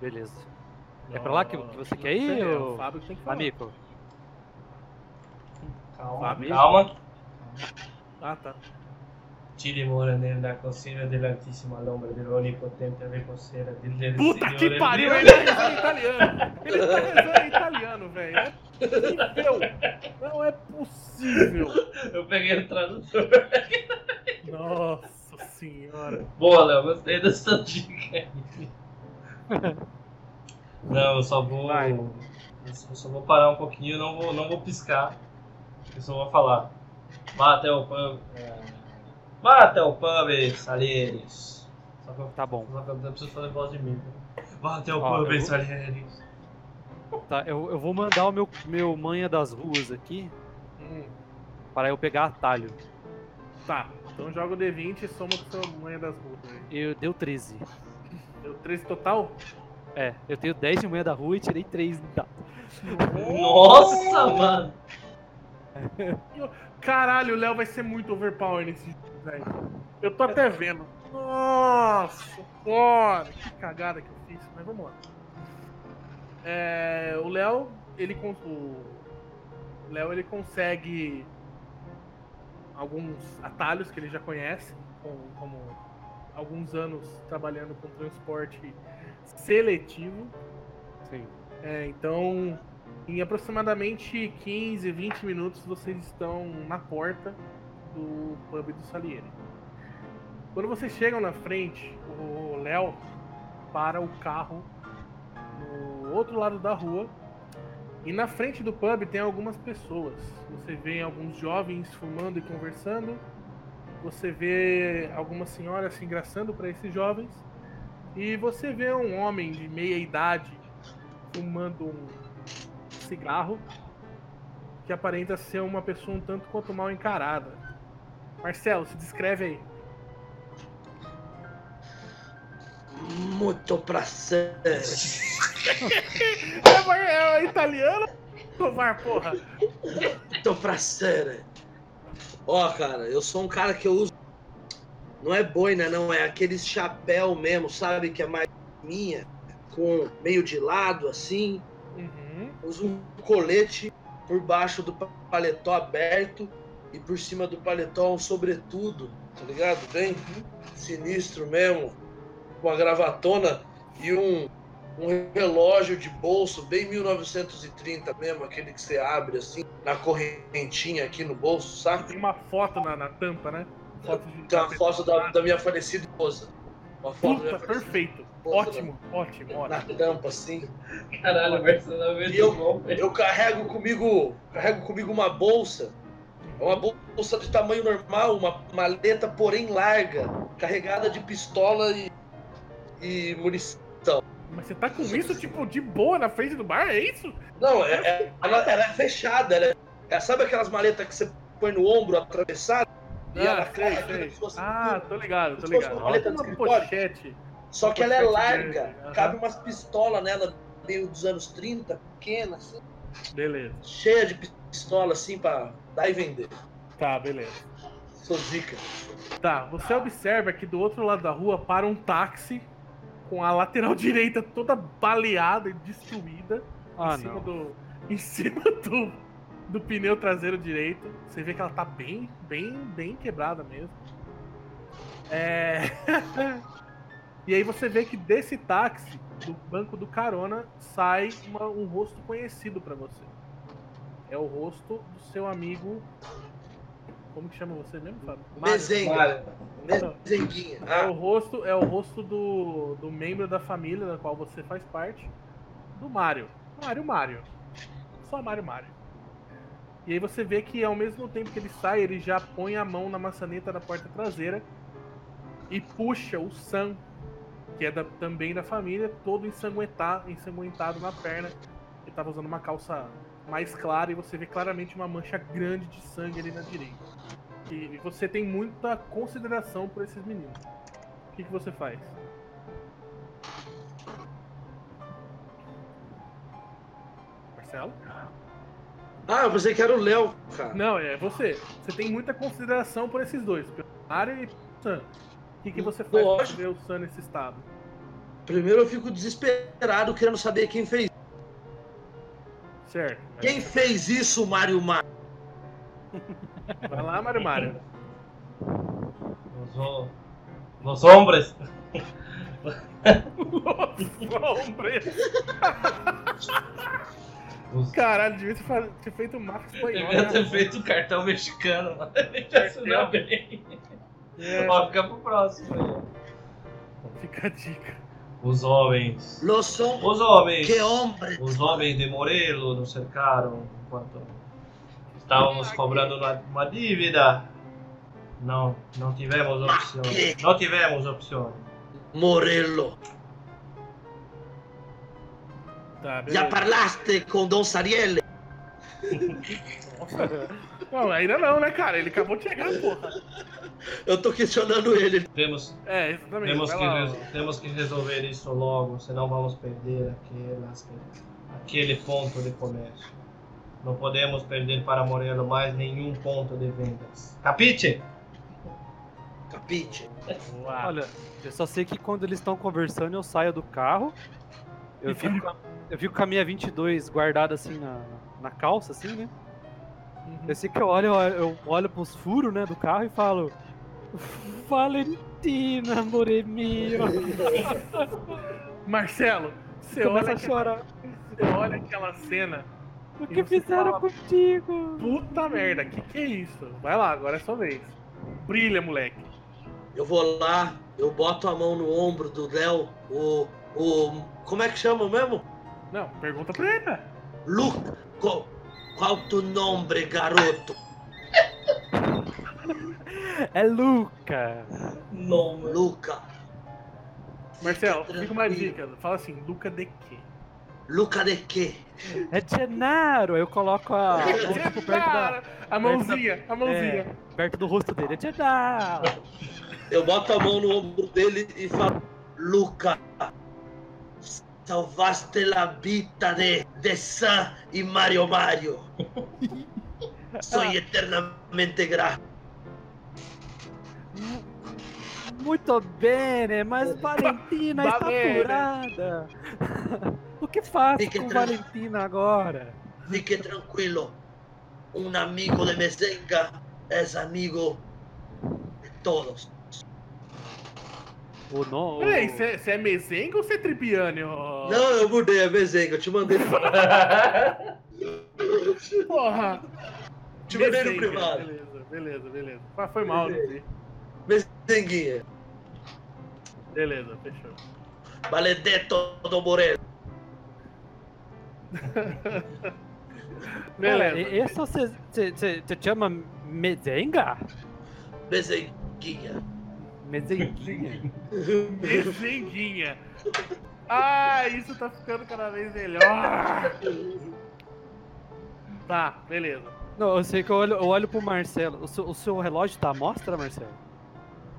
Beleza. É pra lá que- você quer ir, É, ô- o Fábio que tem que falar. Amigo, Calma, Fábio? calma. Ah, tá. Dimora nella cocina dell'altissima l'ombra dell'onipotente reposteira del del Puta que pariu, ele tá rezando italiano. Ele tá rezando italiano, velho. Não é possível. Não é possível. Eu peguei o tradutor. Nossa senhora. Boa, Léo, gostei dessa dica aí. Não, eu só vou. Vai. Eu só vou parar um pouquinho, não vou, não vou piscar. Eu só vou falar. O pub. é, Até o pub, Salieres. Só que eu, Tá bom. só que eu preciso fazer voz de mim. Vá até o Ó, pub, eu vou- Salieres. Tá, eu, eu vou mandar o meu, meu manha das ruas aqui Hum, para eu pegar atalho. tá. Então joga o D20 e soma com sua manha das ruas. Eu deu 13. Deu 13 total? É, eu tenho 10 de manha da rua e tirei 3 no dado. Nossa, mano! Caralho, o Léo vai ser muito overpower nesse jogo, velho. Eu tô até vendo. Nossa, cara, que cagada que eu fiz. Mas vamos lá. É, o Léo, ele o Léo ele consegue alguns atalhos que ele já conhece, com- como alguns anos trabalhando com transporte seletivo. Sim. É, então, em aproximadamente 15, 20 minutos, vocês estão na porta do pub do Salieri. Quando vocês chegam na frente, o Léo para o carro no outro lado da rua. E na frente do pub tem algumas pessoas. Você vê alguns jovens fumando e conversando. Você vê algumas senhoras se engraçando para esses jovens. E você vê um homem de meia idade fumando um cigarro que aparenta ser uma pessoa um tanto quanto mal encarada. Marcelo, se descreve aí. Muito prazer. É, é italiano? Covar, porra. Muito prazer. Ó, cara, eu sou um cara que eu uso. Não é boina, não, é aqueles chapéu mesmo, sabe? Que é mais minha, com meio de lado, assim. Uhum. Uso um colete por baixo do pa- paletó aberto e por cima do paletó um sobretudo, tá ligado? Bem sinistro mesmo. Com uma gravatona e um, um relógio de bolso bem 1930 mesmo, aquele que você abre assim, na correntinha aqui no bolso, sabe? Tem uma foto na, na tampa, né? Foto de Tem uma foto da, da minha falecida esposa. Uma foto da minha Puta, falecida perfeito. esposa Ótimo, ótimo, Na, ótimo. na tampa, assim. Caralho, Marcelo é muito E eu- bom. Eu carrego comigo, carrego comigo uma bolsa. É uma bolsa de tamanho normal, uma maleta porém larga, carregada de pistola e, e munição. Mas você tá com isso, tipo, de boa na frente do bar, é isso? Não, é, é- ela, ela é fechada. Ela é, é- sabe aquelas maletas que você põe no ombro atravessada? E ela Ah, sei, cai sei. Ah, tô ligado, tô ligado. uma maleta Uma pochete. Só que ela é larga. aham. Cabe umas pistolas nela, meio dos anos 30, pequena, assim, Beleza. cheia de pistola, assim, pra dar e vender. Tá, beleza. Sou zica. Tá, você observa que do outro lado da rua para um táxi com a lateral direita toda baleada e destruída Ah, em cima não. do em cima do, do pneu traseiro direito. Você vê que ela tá bem, bem, bem quebrada mesmo. É... e aí você vê que desse táxi, do banco do carona, sai uma- um rosto conhecido pra você. É o rosto do seu amigo. Como que chama você mesmo, Fábio? Mezenga. Mezenguinha. É o rosto, é o rosto do, do membro da família da qual você faz parte, do Mario. Mario Mario. Só Mario Mario. E aí você vê que ao mesmo tempo que ele sai, ele já põe a mão na maçaneta da porta traseira e puxa o Sam, que é da- também da família, todo ensanguentado, ensanguentado na perna. Ele tava usando uma calça mais clara e você vê claramente uma mancha grande de sangue ali na direita. E você tem muita consideração por esses meninos. O que, que você faz? Marcelo? Ah, eu pensei que era o Léo, cara. Não, é você. Você tem muita consideração por esses dois, pelo Mario e pelo Sam. O que, que você faz pra Lógico. ver o Sam nesse estado? Primeiro eu fico desesperado querendo saber quem fez. Certo. Quem fez isso, Mário Mar? Vai lá, Mario Mario. ho- los hombres. Hombre. Os... Caralho, devia ter, ter feito máfia espanhola. Devia ter né? feito cartão mexicano, mano. Ele já dá bem. É, Ó, fica pro próximo aí. fica a dica. Os homens. Os homens. Que hombre. Os homens de Morelo nos cercaram enquanto estávamos cobrando uma, uma dívida. Não, não tivemos opção. Não tivemos opção. Morello. Tá, Já parlaste com Don Sarielle? Não, ainda não, né, cara? Ele acabou de chegar, porra. Eu tô questionando ele. Temos, É, exatamente. temos, vai que, lá, res- temos que resolver isso logo, senão vamos perder aquelas, aquele ponto de comércio. Não podemos perder para Morelo mais nenhum ponto de vendas. Capite? Capite? Lá. Olha, eu só sei que quando eles estão conversando, eu saio do carro. Eu fico, com a- eu fico com a minha 22 guardada assim na, na calça, assim, né? Uhum. Eu sei que eu olho, eu olho pros furos, né, do carro e falo... Valentina, amore mio. Marcelo, você Começa olha, a chorar. você olha aquela cena. O que fizeram fala- contigo? Puta merda, que que é isso? Vai lá, agora é sua vez. Brilha, moleque. Eu vou lá, eu boto a mão no ombro do Léo, o. o. Como é que chama mesmo? Não, pergunta pra ele. né? Luca. Qual tu nome, garoto? É Luca. Não. Luca. Marcelo, Fica fica uma dica. Fala assim, Luca de quê? Luca de quê? É Gennaro. Eu coloco a mão tipo, perto, da, a mãozinha, a mãozinha. perto do rosto dele. É Gennaro. Eu boto a mão no ombro dele e falo: Luca, salvaste la vida de, de Sam e Mario Mario. Sou eternamente grato. Muito bem, mas Valentina Va está bene. apurada. O que faço Fique com Valentina agora? Fique tranquilo. Um amigo de Mesenga é amigo de todos. O não. Peraí, você é mesenga ou você é tripiane? ô? Não, eu mudei, é Mesenga. Eu te mandei, Porra! te mandei no Mesenga, privado. Beleza, beleza, beleza. Ah, foi mal, não vi. Mesenguinha. Beleza, fechou. Maledetto do Moreno. Beleza. e- esse você você- você você chama Mezenga? Mesenguinha. Mezenguinha? Mesenguinha. Ah, isso tá ficando cada vez melhor. Tá, beleza. Não, eu sei que eu olho, eu olho pro Marcelo. O seu, o seu relógio tá à mostra, Marcelo?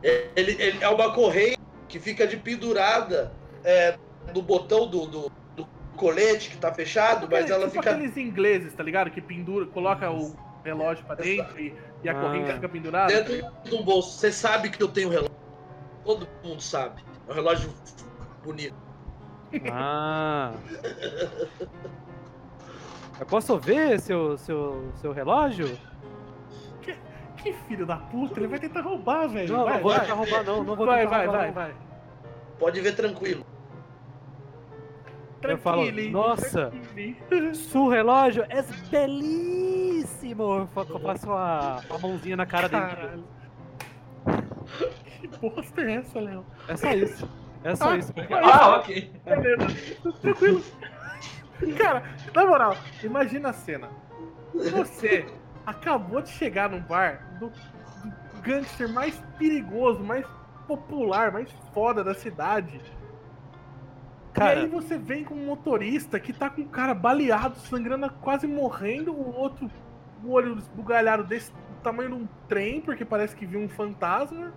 Ele, ele é uma correia que fica de pendurada é, no botão do, do, do colete que tá fechado, mas ela tipo fica. aqueles ingleses, tá ligado? Que pendura, coloca o relógio pra dentro e, e a Ah. corrente fica pendurada. dentro do bolso. Você sabe que eu tenho relógio. Todo mundo sabe. É um relógio bonito. Ah. Eu posso ver seu, seu, seu relógio? Que filho da puta, ele vai tentar roubar, velho. Não, vai, não vou vai. tentar roubar não, não vou vai, tentar vai, roubar vai, não. vai. Pode ver tranquilo. Eu falo, Tranquilo, nossa. Seu relógio é belíssimo! Eu fa- eu faço a, a mãozinha na cara dele. Que bosta é essa, Léo? É só isso. É só Ah, isso. ah, ok. Beleza. Tranquilo. Cara, na moral, imagina a cena. Você acabou de chegar num bar do, do gangster mais perigoso, mais popular, mais foda da cidade. Cara- e aí você vem com um motorista que tá com um cara baleado, sangrando, quase morrendo, o outro, o olho esbugalhado desse do tamanho de um trem, porque parece que viu um fantasma.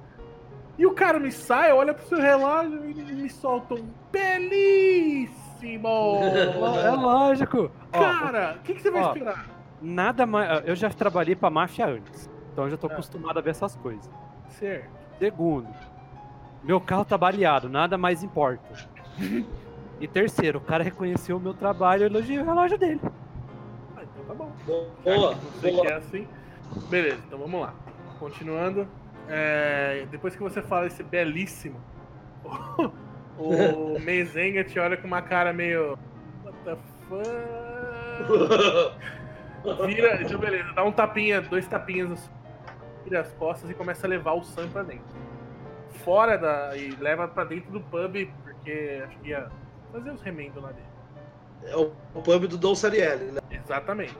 E o cara me sai, olha pro seu relógio e me solta um belíssimo! É lógico. Ó, Cara, o que, que você vai ó. esperar? nada mais. Eu já trabalhei pra máfia antes. Então eu já tô Ah. acostumado a ver essas coisas. Certo. Segundo, meu carro tá baleado, nada mais importa. E terceiro, o cara reconheceu o meu trabalho e elogiou o relógio dele. Ah, então tá bom. Boa, Você boa. quer assim? Beleza, então vamos lá. Continuando. É, depois que você fala esse belíssimo, o, o Mezenga te olha com uma cara meio. What the fuck? Vira, então beleza, dá um tapinha, dois tapinhas assim, vira as costas e começa a levar o Sam pra dentro. Fora da. e leva pra dentro do pub, porque acho que ia fazer os remendos lá dele. É o, o pub do Dom Sarielli, né? Exatamente.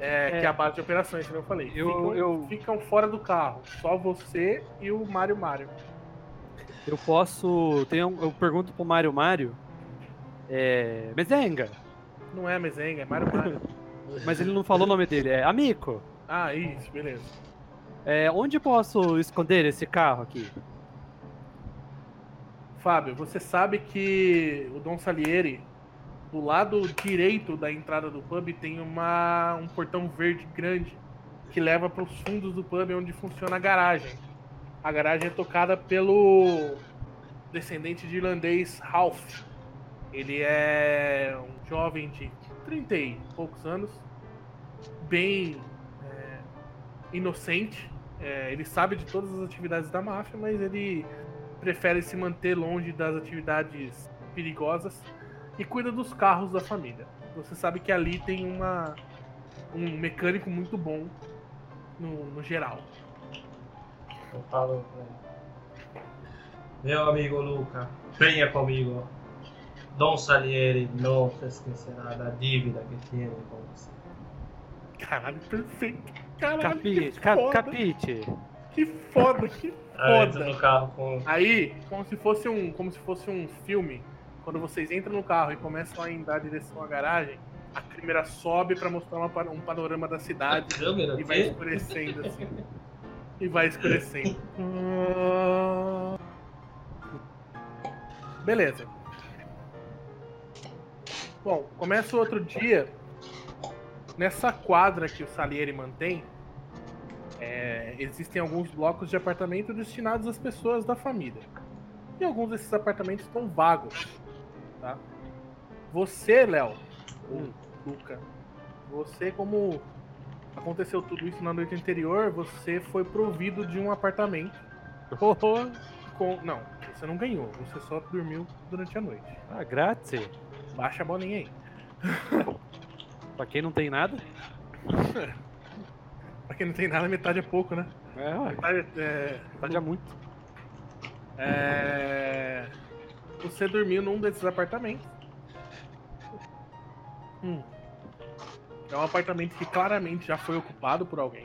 É, É. que é a base de operações, como eu falei. Eu- ficam, eu- ficam fora do carro. Só você e o Mario Mario. Eu posso. Tem um- eu pergunto pro Mário Mário. É. Mezenga. Não é Mezenga, é Mario Mario. Mas ele não falou o nome dele. É Amico. ah, isso, beleza. É, onde posso esconder esse carro aqui? Fábio, você sabe que o Dom Salieri, do lado direito da entrada do pub, tem uma, um portão verde grande que leva para os fundos do pub onde funciona a garagem. A garagem é tocada pelo descendente de irlandês Ralph. Ele é um jovem de 30 e poucos anos, bem é, inocente. É, ele sabe de todas as atividades da máfia, mas ele prefere se manter longe das atividades perigosas e cuida dos carros da família. Você sabe que ali tem uma, um mecânico muito bom no, no geral. Eu falo pra ele. Meu amigo Luca, venha comigo. Dom Salieri não se esquecerá da dívida que tem com você. Caralho, perfeito. Caralho, Capite, que foda, capite. que foda, que Aí foda. no carro com. Aí, como se fosse um, como se fosse um filme, quando vocês entram no carro e começam a andar em direção à garagem, a câmera sobe pra mostrar uma um panorama da cidade câmera e vai quê? escurecendo assim. E vai escurecendo. Beleza. Bom, começa o outro dia. Nessa quadra que o Salieri mantém, é, existem alguns blocos de apartamento destinados às pessoas da família. E alguns desses apartamentos estão vagos. Tá? Você, Léo, ou Luca, você como aconteceu tudo isso na noite anterior, você foi provido de um apartamento. com, não, você não ganhou, você só dormiu durante a noite. Ah, grátis. Baixa a bolinha aí. Pra quem não tem nada. Pra quem não tem nada, metade é pouco, né? É. Metade é, Tá já muito. é, Você dormiu num desses apartamentos. Hum. É um apartamento que claramente já foi ocupado por alguém.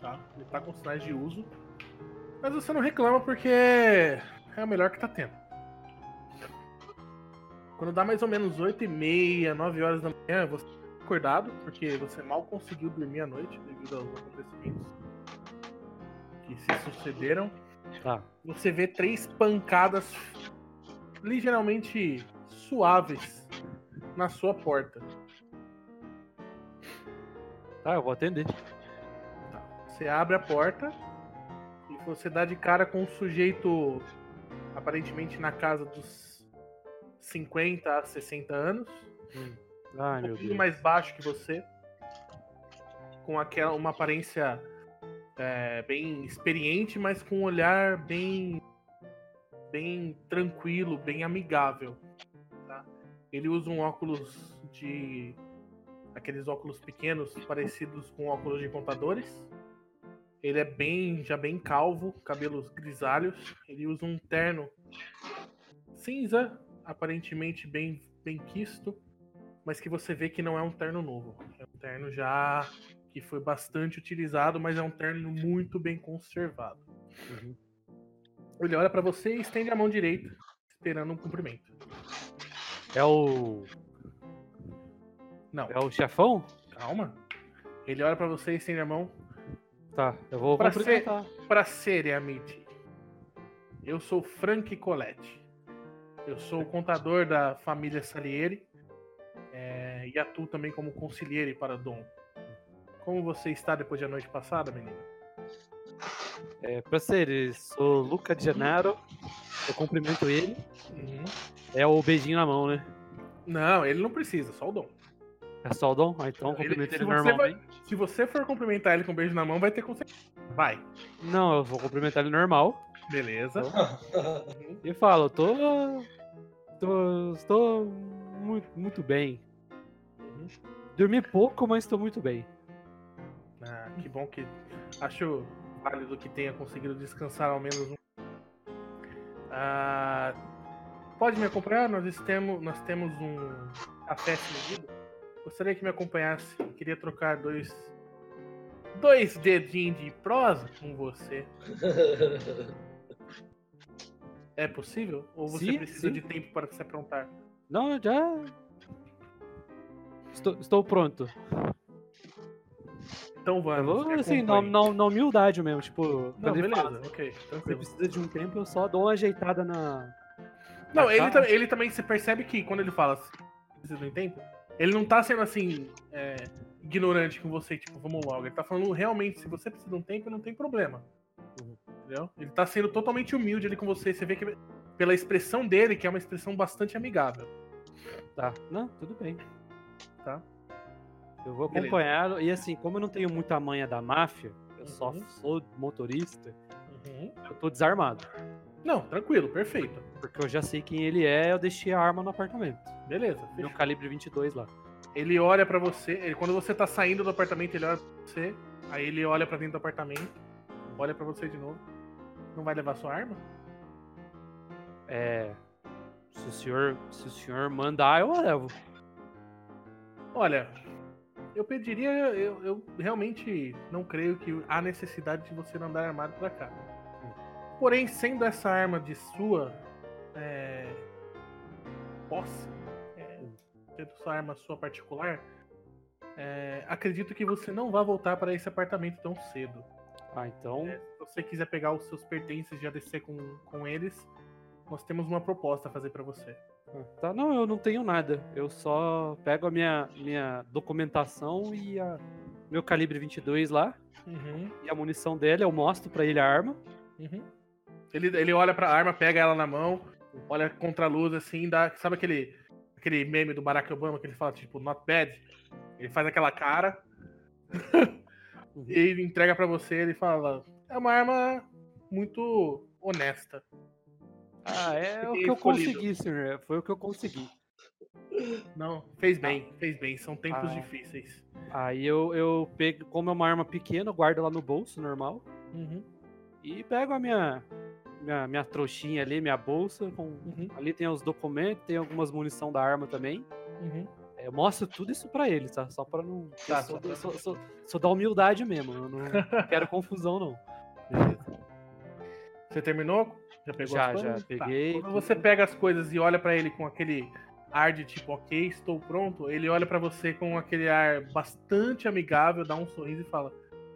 Tá? Ele tá com sinais de uso. Mas você não reclama porque é o melhor que tá tendo. Quando dá mais ou menos 8 e meia, 9 horas da manhã, você tá acordado, porque você mal conseguiu dormir à noite devido aos acontecimentos que se sucederam. Tá. Você vê três pancadas ligeiramente suaves na sua porta. Tá, eu vou atender. Você abre a porta e você dá de cara com um sujeito aparentemente na casa dos 50 a 60 anos, Ai, um pouquinho mais baixo que você, com aquela uma aparência é, bem experiente, mas com um olhar bem bem tranquilo, bem amigável. tá? Ele usa um óculos de aqueles óculos pequenos parecidos com óculos de contadores. Ele é bem já bem calvo, cabelos grisalhos. Ele usa um terno cinza, aparentemente bem bem quisto, mas que você vê que não é um terno novo. É um terno já que foi bastante utilizado, mas é um terno muito bem conservado. Uhum. Ele olha pra você e estende a mão direita, esperando um cumprimento. É o. Não, É o chefão? calma. Ele olha pra você e estende a mão. Tá, eu vou Pra cumprimentar. Prazer, Amit. Eu sou Frank Colette. Eu sou o contador da família Salieri é, e atuo também como conselheiro para Dom. Como você está depois da noite passada, menina? É, prazer, sou Luca de Janaro. Eu cumprimento ele. Uhum. É o beijinho na mão, né? Não, ele não precisa, só o Dom. É só o Dom? Ah, então eu Ele- cumprimento se ele, você normalmente. Se você for cumprimentar ele com um beijo na mão, vai ter consequência. Vai. Não, eu vou cumprimentar ele normal. Beleza. E falo, eu tô. tô estou muito, muito bem. Dormi pouco, mas estou muito bem. Ah, que bom que. Acho válido que tenha conseguido descansar ao menos um. Ah, pode me acompanhar? Nós temos, nós temos um café servido. Gostaria que me acompanhasse. Queria trocar dois. Dois dedinhos de prosa com você. É possível? Ou você Sim, precisa sim. de tempo para se aprontar? Não, já. Estou, estou pronto. Então Eu vamos. assim, na, na, na humildade mesmo. Tipo, Não, beleza, fala, ok, você precisa de um tempo, eu só dou uma ajeitada na. Não, na ele, ele também se percebe que quando ele fala assim, precisa de um tempo, ele não tá sendo assim, é, ignorante com você, tipo, vamos logo. Ele tá falando realmente, se você precisa de um tempo, não tem problema. Uhum. Entendeu? Ele tá sendo totalmente humilde ali com você. Você vê que pela expressão dele, que é uma expressão bastante amigável. Tá, não, tudo bem. Tá. Eu vou acompanhá-lo. E assim, como eu não tenho muita manha da máfia, eu só Uhum. sou motorista, Uhum. eu tô desarmado. Não, tranquilo, perfeito. Porque eu já sei quem ele é, eu deixei a arma no apartamento. Beleza. Meu fechou. calibre 22 lá. Ele olha pra você, ele- quando você tá saindo do apartamento, ele olha pra você, aí ele olha pra dentro do apartamento, olha pra você de novo. Não vai levar sua arma? É. Se o senhor, se o senhor mandar, eu levo. Olha, eu pediria, eu, eu realmente não creio que há necessidade de você não andar armado pra cá. Porém, sendo essa arma de sua é, posse, é, sendo sua arma sua particular, é, acredito que você não vai voltar para esse apartamento tão cedo. Ah, então. É, se você quiser pegar os seus pertences e já descer com, com eles, nós temos uma proposta a fazer pra você. Tá, não, eu não tenho nada. Eu só pego a minha, minha documentação e a, meu calibre 22 lá Uhum, e a munição dele, eu mostro pra ele a arma. uhum. Ele, ele olha pra arma, pega ela na mão, olha contra a luz assim, dá. Sabe aquele, aquele meme do Barack Obama que ele fala, tipo, not bad? Ele faz aquela cara. e ele entrega pra você, ele fala. É uma arma muito honesta. Ah, é o que eu consegui, senhor. Foi o que eu consegui. Não, fez bem, fez bem. São tempos Ah. difíceis. Aí eu, eu pego, como é uma arma pequena, eu guardo ela no bolso, normal. Uhum, E pego a minha, minha, minha trouxinha ali, minha bolsa. Com, uhum, ali tem os documentos, tem algumas munição da arma também. uhum. É, Eu mostro tudo isso pra eles, tá? Só pra não. Tá, sou, só pra- sou, sou- sou da humildade mesmo. Eu não quero confusão, não. Beleza. Você terminou? Já pegou Já, as já, coisas? Tá. peguei Quando você pega as coisas e olha pra ele com aquele ar de tipo, ok, estou pronto, ele olha pra você com aquele ar bastante amigável, dá um sorriso e fala,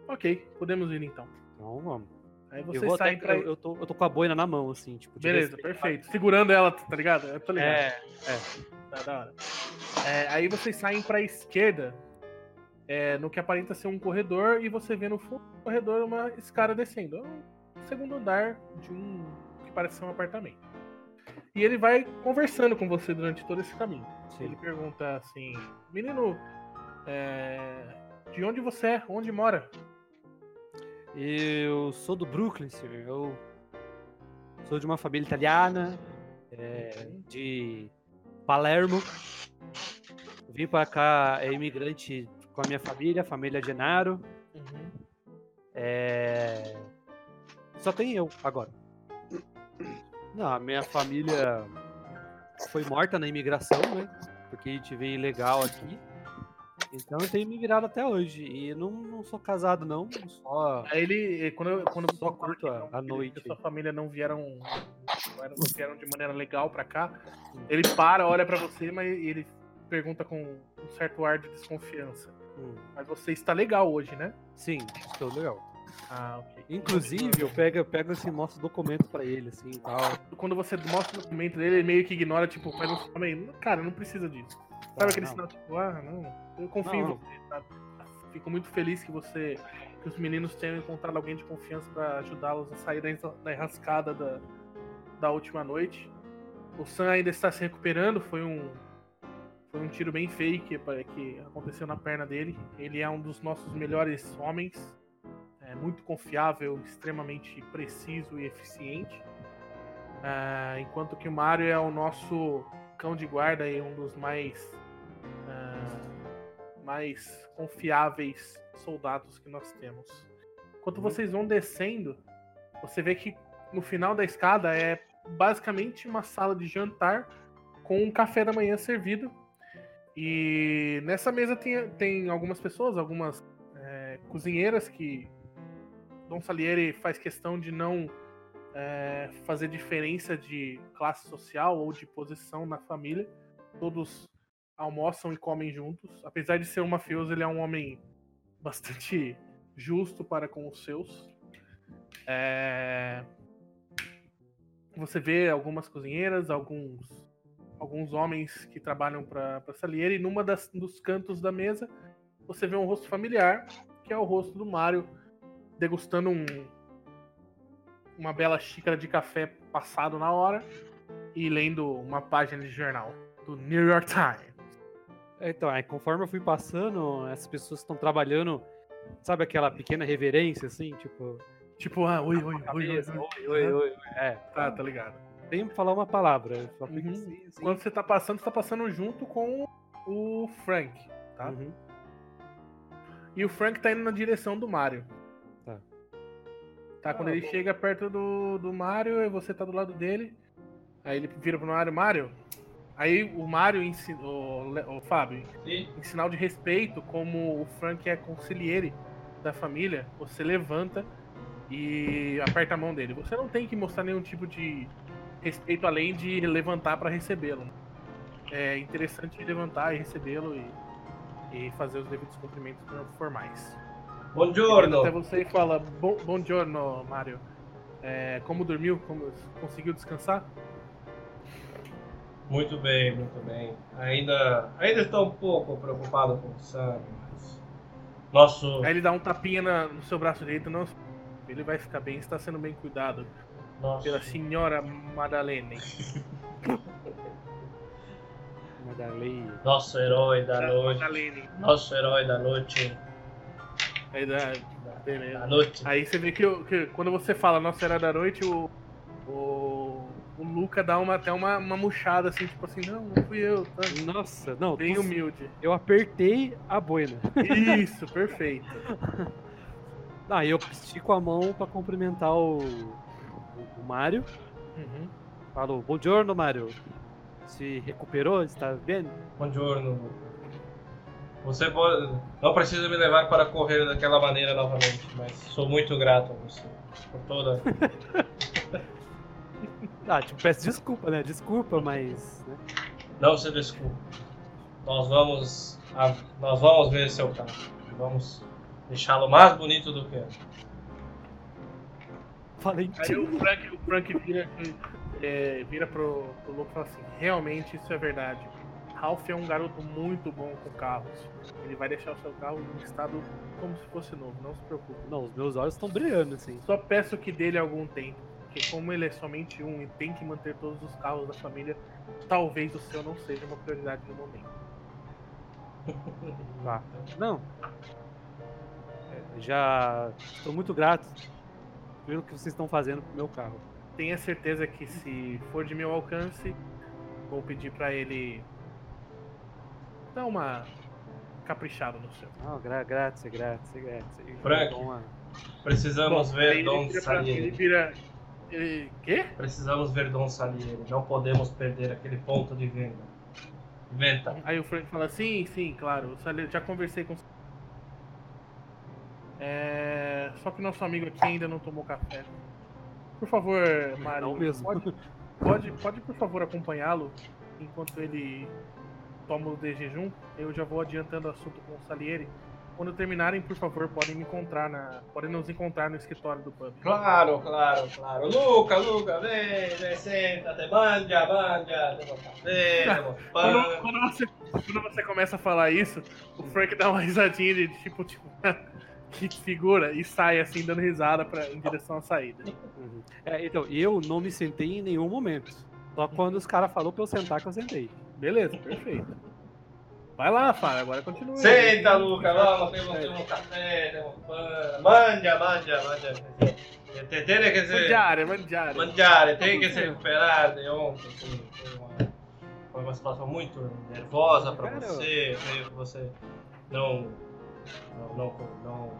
ok, podemos ir então. Então vamos. Aí Eu, você vou sai até, pra... eu, eu tô, eu tô com a boina na mão, assim, tipo. de Beleza, perfeito. Segurando ela, tá ligado? Eu tô ligado. É, Tá da hora. É, aí vocês saem pra esquerda, é, no que aparenta ser um corredor, e você vê no fundo do corredor uma escada descendo. É um segundo andar de um parece ser um apartamento. E ele vai conversando com você durante todo esse caminho. sim. Ele pergunta assim: Menino, é, de onde você é? Onde mora? Eu sou do Brooklyn, senhor. Eu sou de uma família italiana, é, de Palermo. Vim pra cá, é imigrante com a minha família, a família Genaro. Uhum. É... Só tem eu agora. Não, a minha família foi morta na imigração, né? Porque a gente veio ilegal aqui. Então eu tenho imigrado até hoje. E não, não sou casado, não. Só. Aí ele, quando, quando Só você fala curto a- a noite. sua família não vieram, não eram- não vieram de maneira legal pra cá, ele para, olha pra você, mas ele pergunta com um certo ar de desconfiança. Hum, Mas você está legal hoje, né? Sim, estou legal. Ah, ok. Inclusive, eu pego, eu pego assim, mostro o documento pra ele, assim e tal. Quando você mostra o documento dele, ele meio que ignora, tipo, faz um sinal meio, cara, não precisa disso. Sabe aquele não. sinal, tipo, ah, não, eu confio Não, em você, sabe? Fico muito feliz que você, que os meninos tenham encontrado alguém de confiança pra ajudá-los a sair da da enrascada da, da última noite. O Sam ainda está se recuperando, foi um foi um tiro bem que, que aconteceu na perna dele. Ele é um dos nossos melhores homens. É, é muito confiável, extremamente preciso e eficiente. Ah, enquanto que o Mario é o nosso cão de guarda e um dos mais ah, mais confiáveis soldados que nós temos. Enquanto vocês vão descendo, você vê que no final da escada é basicamente uma sala de jantar com um café da manhã servido. E nessa mesa tem, tem algumas pessoas, algumas é, cozinheiras que Dom Salieri faz questão de não é, fazer diferença de classe social ou de posição na família. Todos almoçam e comem juntos. Apesar de ser um mafioso, ele é um homem bastante justo para com os seus. É... Você vê algumas cozinheiras, alguns alguns homens que trabalham para Salieri, e numa das, dos cantos da mesa você vê um rosto familiar, que é o rosto do Mário, degustando um, uma bela xícara de café passado na hora e lendo uma página de jornal do New York Times. Então, aí conforme eu fui passando, essas pessoas estão trabalhando, sabe aquela pequena reverência, assim, tipo. Tipo, ah, oi, oi, oi, oi, oi. oi, oi, oi, oi. É, Tá, tá ligado. tem que falar uma palavra. Uhum. assim, assim. Quando você tá passando, você tá passando junto com o Frank, tá? Uhum. E o Frank tá indo na direção do Mario. Tá. Quando Ah, ele bom. chega perto do, do Mario e você tá do lado dele. Aí ele vira pro Mario, Mario. Aí o Mario, ensi- o, o Fábio, E em sinal de respeito, como o Frank é conselheiro da família, você levanta e aperta a mão dele. Você não tem que mostrar nenhum tipo de respeito além de levantar para recebê-lo. É interessante levantar e recebê-lo e, e fazer os devidos cumprimentos formais. Vira Até buongiorno. você e fala: Bom, giorno, Mario. É, como dormiu? Como conseguiu descansar? Muito bem, muito bem. Ainda, ainda estou um pouco preocupado com o sangue, mas nosso, Aí ele dá um tapinha na- no seu braço direito. Não, ele vai ficar bem, está sendo bem cuidado nosso, pela senhora Madalene. Madalena. nosso herói da noite, Madalene. nosso herói da noite, Aí, dá- da, beleza. da noite. Aí você vê que, que quando você fala Nossa Era da Noite, o, o, o Luca dá uma, até uma, uma murchada assim, tipo assim, não, não fui eu, tá? Nossa, não, Bem tu- humilde. eu apertei a boina. Isso, perfeito. Ah, eu estico a mão pra cumprimentar o, o, o Mário. Uhum. Falo, bom giorno, Mário. Se recuperou? Está bem? Buongiorno. Você pode, não precisa me levar para correr daquela maneira novamente, mas sou muito grato a você por toda. Ah, tipo, peço desculpa, né? Desculpa, mas. né? Não se desculpe. Nós vamos, a- nós vamos ver seu carro. Vamos deixá-lo mais bonito do que é. Falei Aí o Frank, o Frank vira, é, vira pro, pro Luke e fala assim, realmente isso é verdade. Ralph é um garoto muito bom com carros. Ele vai deixar o seu carro em um estado como se fosse novo, não se preocupe. Não, os meus olhos estão brilhando, assim. Só peço que dele algum tempo. Porque como ele é somente um e tem que manter todos os carros da família, talvez o seu não seja uma prioridade no momento. Tá. Não. É, Já estou muito grato pelo que vocês estão fazendo pro meu carro. Tenha certeza que se for de meu alcance, vou pedir pra ele dar uma caprichada no seu. Não, gra grazie, grazie, grazie. Frank. Precisamos Bom, ver aí Dom ele vira, ele Salieri. vira. Ele. Quê? Precisamos ver Dom Salieri. Não podemos perder aquele ponto de venda. Venta. Aí o Frank fala, sim, sim, claro. o Salieri- Já conversei com. É... Só que nosso amigo aqui ainda não tomou café. Por favor, Mário. Não mesmo. Pode, pode, pode, por favor, acompanhá-lo enquanto ele toma o de jejum. Eu já vou adiantando o assunto com o Salieri. Quando terminarem, por favor, podem me encontrar na. Podem nos encontrar no escritório do pub. Claro, claro, claro. Luca, Luca, vem, vem, senta-te, manja, manja, café, temos Quando, quando você, quando você começa a falar isso, o Frank dá uma risadinha de tipo, tipo, que figura, e sai assim, dando risada pra, em direção à saída. Uhum. É, então, eu não me sentei em nenhum momento. Só quando os caras falaram pra eu sentar que eu sentei. Beleza, perfeito. Vai lá, Fábio, agora continua. Senta, Luca, vamos, temos, temos café, temos pão. Mangia, mangia, mangia. Te- Tiene que se... Mangiare, mangiare. Mangiare, tem que se recuperar de ontem. Foi foi uma, foi uma situação muito nervosa pra Cara, você. Eu creio que você não, não, não, não,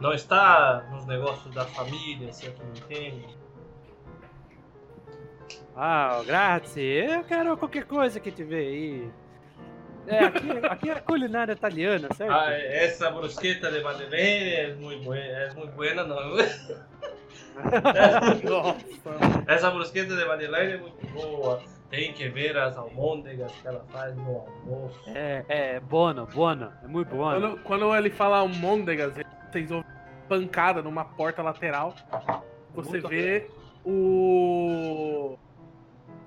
não está nos negócios da família, se é que me entende. Ah, grazie. Eu quero qualquer coisa que tiver aí. É, aqui, aqui é culinária italiana, certo? Ah, essa brusqueta de Madeleine é muito buena, é muito buena, não. Nossa. Essa brusqueta de Madeleine é muito boa. Tem que ver as almôndegas que ela faz no almoço. É, é, bono, bono. É muito bono. Quando, quando ele fala almôndegas, vocês ouvem pancada numa porta lateral. Você Muito vê o.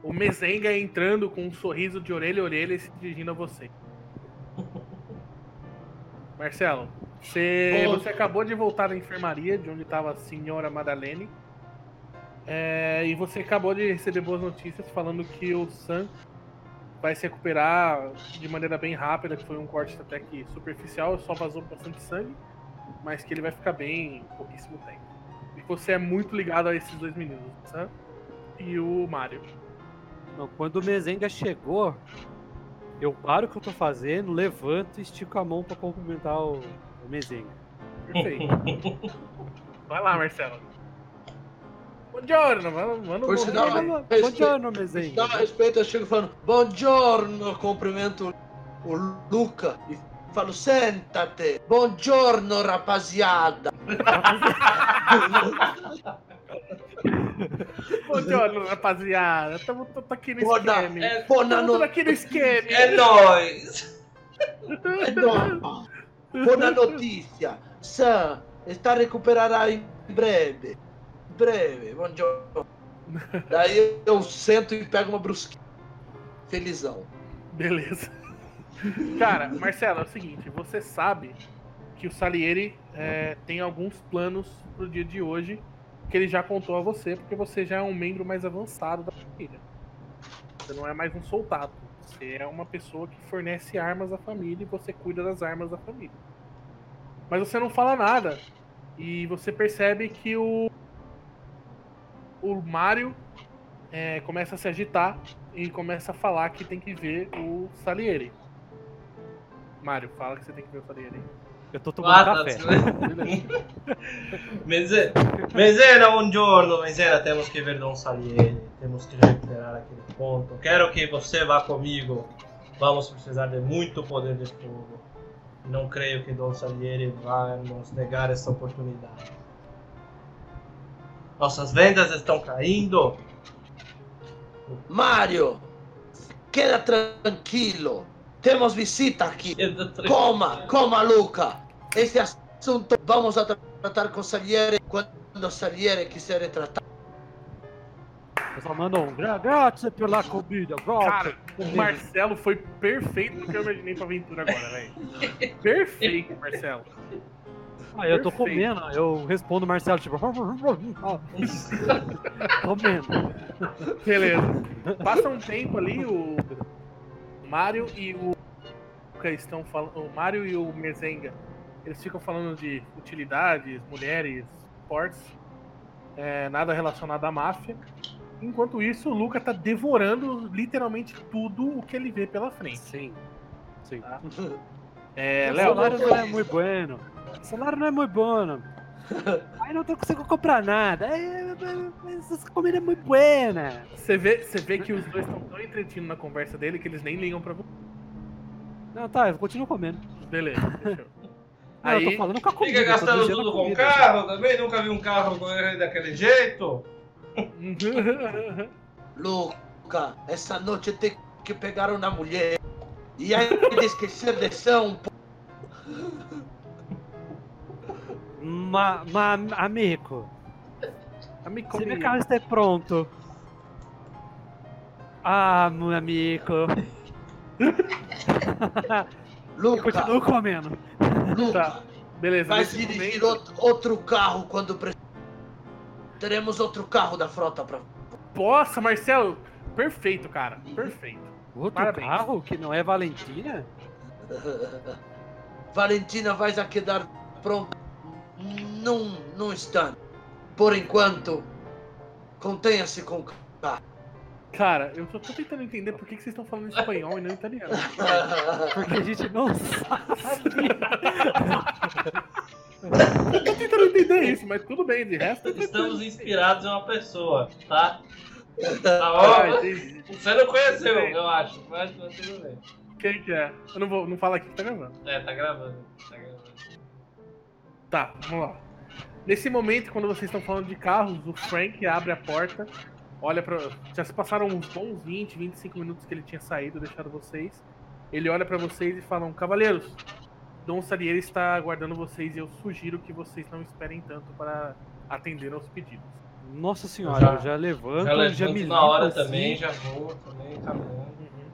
O Mezenga entrando com um sorriso de orelha a orelha e se dirigindo a você. Marcelo, você, você acabou de voltar da enfermaria, de onde estava a senhora Madalene. É, e você acabou de receber boas notícias falando que o Sam vai se recuperar de maneira bem rápida, que foi um corte até que superficial, só vazou bastante sangue, mas que ele vai ficar bem em pouquíssimo tempo. E você é muito ligado a esses dois meninos, o Sam e o Mario. Não, quando o Mezenga chegou, eu paro o que eu tô fazendo, levanto e estico a mão pra cumprimentar o, o Mezenga. Perfeito. Vai lá, Marcelo. Buongiorno, mano. mano Por sinal, buongiorno. Respeito. Bom dia, Dá Mezenga. respeito, eu chego falando, buongiorno, cumprimento o Luca e falo, sentate, buongiorno rapaziada. Buongiorno, rapaziada. Tamo, tô, tô aqui no esquema. É, tudo notte. aqui no esquema. é nóis! No. Buona notizia, Sam está recuperará em breve. Em breve, buongiorno. Daí eu sento e pego uma brusquinha. Felizão. Beleza. Cara, Marcelo, é o seguinte, você sabe que o Salieri é, tem alguns planos pro dia de hoje que ele já contou a você, porque você já é um membro mais avançado da família. Você não é mais um soldado. Você é uma pessoa que fornece armas à família e você cuida das armas da família. Mas você não fala nada. E você percebe que o. O Mario é, começa a se agitar e começa a falar que tem que ver o Salieri. Mário, fala que você tem que ver o Salieri. Eu tô tomando tá, café. Beleza. Meze- Mezena, buongiorno, Mezena, temos que ver Dom Salieri, temos que recuperar aquele ponto. Quero que você vá comigo. Vamos precisar de muito poder de fogo. Não creio que Dom Salieri vá nos negar essa oportunidade. Nossas vendas estão caindo. Mario, queda tranquilo. Temos visita aqui. Coma, coma, Luca. Esse assunto vamos a tra- tratar com Salieri quando Salieri quiser tratar. Eu só mando um gra grazie per la comida, Cara, o Marcelo foi perfeito no que eu imaginei pra aventura agora, velho. Perfeito, Marcelo. Ah, eu tô perfeito. comendo, eu respondo Marcelo, tipo. comendo. Beleza. Passa um tempo ali, o Mário e o Luca estão falando. O Mário e o Mezenga. Eles ficam falando de utilidades, mulheres, esportes. é, nada relacionado à máfia. Enquanto isso, o Luca tá devorando literalmente tudo o que ele vê pela frente. Sim. Sim. Tá. É, o Léo, salário não é muito bueno. O salário não é muito bueno. Aí não tô conseguindo comprar nada. Aí, essa comida é muito buena. você vê, você vê que os dois estão tão entretidos na conversa dele que eles nem ligam pra você. Não, tá, eu continuo comendo. Beleza, fechou. Não, eu Aí, tô falando com a comida. Fica eu gastando tudo com comida. carro também? Nunca vi um carro com ele daquele jeito? Luca, essa noite tem que pegar uma mulher. E aí de esquecer de ser um p... Ma, ma, amigo, Amico se meu mio. carro está pronto. Ah, meu amigo. Eu Luca, continuo comendo. Luca, Tá. Beleza, vai dirigir momento- outro, carro quando precisar. Teremos outro carro da frota pra. Nossa, Marcelo, perfeito, cara. Perfeito. Outro Parabéns. carro que não é Valentina? Valentina vai a quedar pronta num, num instante. Por enquanto, contenha-se com o carro. Cara, eu só tô tentando entender por que, que vocês estão falando espanhol e não italiano. Porque a gente não sabe. Eu tô tentando entender isso, mas tudo bem, de resto. Estamos inspirados em uma pessoa, tá? Tá Ah, bom? entendi. Você não conheceu, eu acho, mas tudo bem. Quem que é? Eu não vou não fala aqui que tá gravando. É, tá gravando. Tá gravando. Tá, vamos lá. Nesse momento, quando vocês estão falando de carros, o Frank abre a porta, olha pra. Já se passaram uns bons 20, 25 minutos que ele tinha saído, deixado vocês. Ele olha pra vocês e fala: Cavaleiros, Dom Salieri está aguardando vocês e eu sugiro que vocês não esperem tanto para atender aos pedidos. Nossa senhora, Já- eu já levanto, Já já, levanto me limpo na hora assim, também, já vou também, caminhando. Uhum.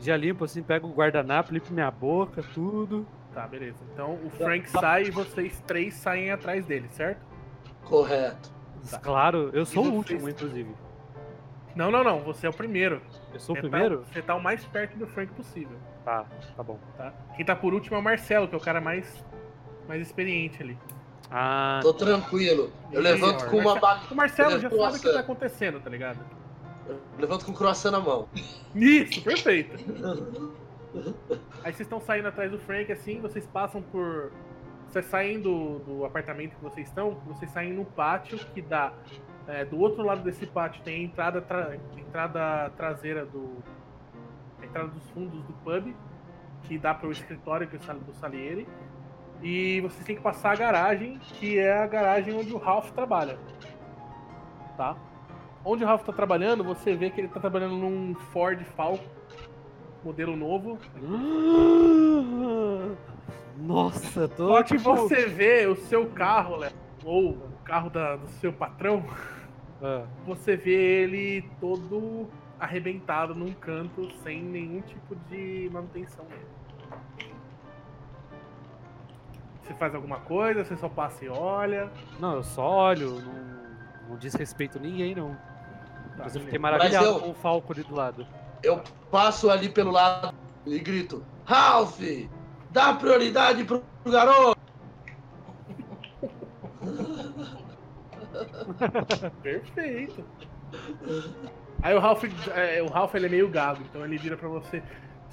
já limpo assim, pego o guardanapo, limpo minha boca, tudo. Tá, beleza. Então o Frank sai e vocês três saem atrás dele, certo? Correto. Tá. Claro, eu sou E o último, inclusive. Não, não, não. Você é o primeiro. Eu sou o Você primeiro? Tá, você tá o mais perto do Frank possível. Tá, tá bom. tá? Quem tá por último é o Marcelo, que é o cara mais, mais experiente ali. Ah, Tô tranquilo. Eu levanto com uma ba... O Marcelo já sabe o que tá acontecendo, tá ligado? eu levanto com um croissant na mão. Isso, perfeito. Aí vocês estão saindo atrás do Frank, assim, vocês passam por. Vocês saem do, do apartamento que vocês estão, vocês saem no pátio que dá. É, do outro lado desse pátio tem a entrada, tra- entrada traseira do. A entrada dos fundos do pub, que dá para o escritório que é do Salieri. E vocês têm que passar a garagem, que é a garagem onde o Ralph trabalha. Tá? Onde o Ralph tá trabalhando, você vê que ele tá trabalhando num Ford Falcon, modelo novo. Nossa, tô Só que tipo... você vê o seu carro, Léo, ou o carro da- do seu patrão, Ah, você vê ele todo arrebentado num canto, sem nenhum tipo de manutenção nele. Você faz alguma coisa, você só passa e olha. Não, eu só olho, não, não diz respeito a ninguém, não. Tá, Mas eu fiquei maravilhado eu- com o Falco ali do lado. Eu passo ali pelo lado e grito: Ralph, dá prioridade pro garoto. Perfeito. Aí o Ralph, é, o Ralph ele é meio gago, então ele vira pra você.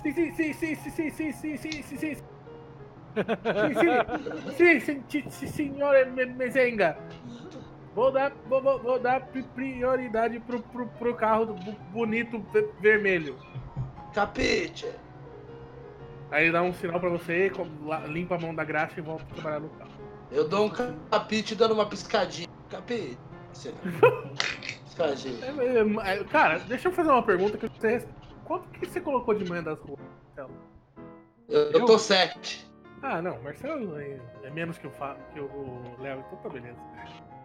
Sim, sim, sim, sim, sim, sim, sim, sim, sim, sim, sim. Sim, sim, sim, sim, Mezenga. Vou dar, vou, vou, dar pri- prioridade pro, pro, pro carro bonito ve- vermelho. Capite. Aí ele dá um sinal pra você, limpa a mão da graxa e volta a trabalhar no carro. Eu dou um capite dando uma piscadinha. Capite. Piscadinha. É, é, Cara, deixa eu fazer uma pergunta que você. Quanto que você colocou de manhã das ruas? Marcelo? Eu, eu tô sete. Ah, não, Marcelo é, é menos que o, Fa- que o Léo, então tá beleza.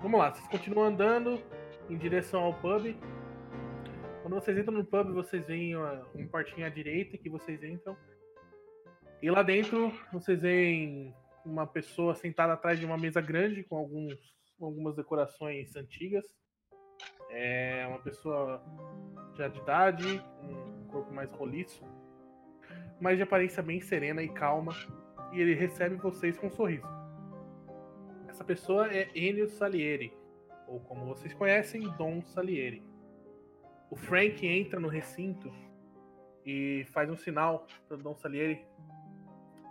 Vamos lá, vocês continuam andando em direção ao pub. Quando vocês entram no pub, vocês veem uma, um portinho à direita que vocês entram. E lá dentro, vocês veem uma pessoa sentada atrás de uma mesa grande com alguns, algumas decorações antigas. É uma pessoa já de idade, um corpo mais roliço, mas de aparência bem serena e calma e ele recebe vocês com um sorriso. Essa pessoa é Enio Salieri, ou como vocês conhecem, Dom Salieri. O Frank entra no recinto e faz um sinal para Dom Salieri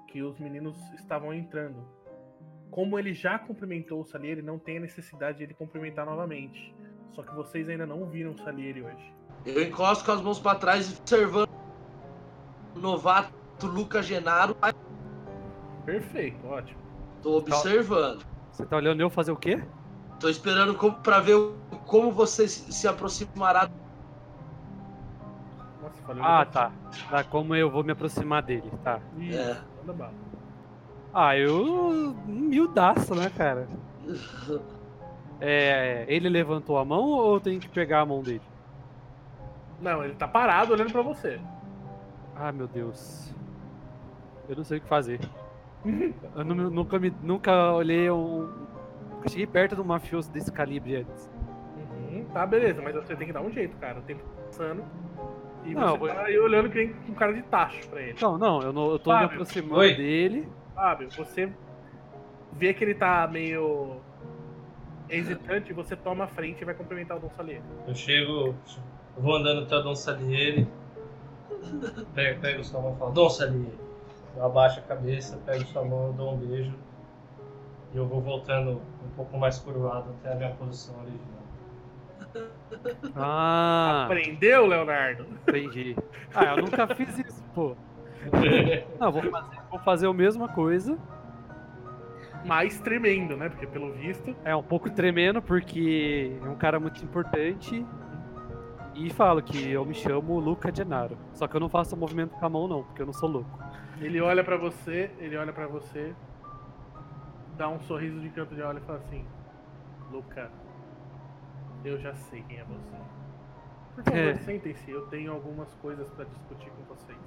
que os meninos estavam entrando. Como ele já cumprimentou o Salieri, não tem a necessidade de ele cumprimentar novamente. Só que vocês ainda não viram o Salieri hoje. Eu encosto com as mãos pra trás, observando o novato Lucas Genaro. Perfeito, ótimo. Tô observando. Você tá olhando eu fazer o quê? Tô esperando como, pra ver como você se aproximará. Nossa, falei Ah, tá. Tá, como eu vou me aproximar dele, tá. É. manda bala. Ah, eu. Humildaço, né, cara? É. Ele levantou a mão ou eu tenho que pegar a mão dele? Não, ele tá parado olhando pra você. Ah, meu Deus. Eu não sei o que fazer. Eu nu- nunca, me, nunca olhei um. Nunca cheguei perto de um mafioso desse calibre antes. Uhum, tá, beleza, mas você tem que dar um jeito, cara. O tempo tá passando. E Não, você vou- tá aí olhando que nem com cara de tacho pra ele. Não, não, eu, não, eu tô me Fábio. aproximando Oi. dele. Fábio, você vê que ele tá meio hesitante, você toma a frente e vai cumprimentar o Dom Salieri. Eu chego, eu vou andando até o Dom Salieri. Pego, pego sua mão e falo, Dom Salieri. Eu abaixo a cabeça, pego sua mão, dou um beijo. E eu vou voltando um pouco mais curvado até a minha posição original. Ah, Aprendeu, Leonardo? entendi. Ah, eu nunca fiz isso, pô. Não, vou fazer, vou fazer a mesma coisa. Mais tremendo, né? Porque pelo visto. É um pouco tremendo, porque é um cara muito importante. E falo que eu me chamo Luca Genaro. Só que eu não faço movimento com a mão, não, porque eu não sou louco. Ele olha pra você, ele olha pra você, dá um sorriso de canto de olho e fala assim: Luca, eu já sei quem é você. Por favor, É. sentem-se, eu tenho algumas coisas pra discutir com vocês.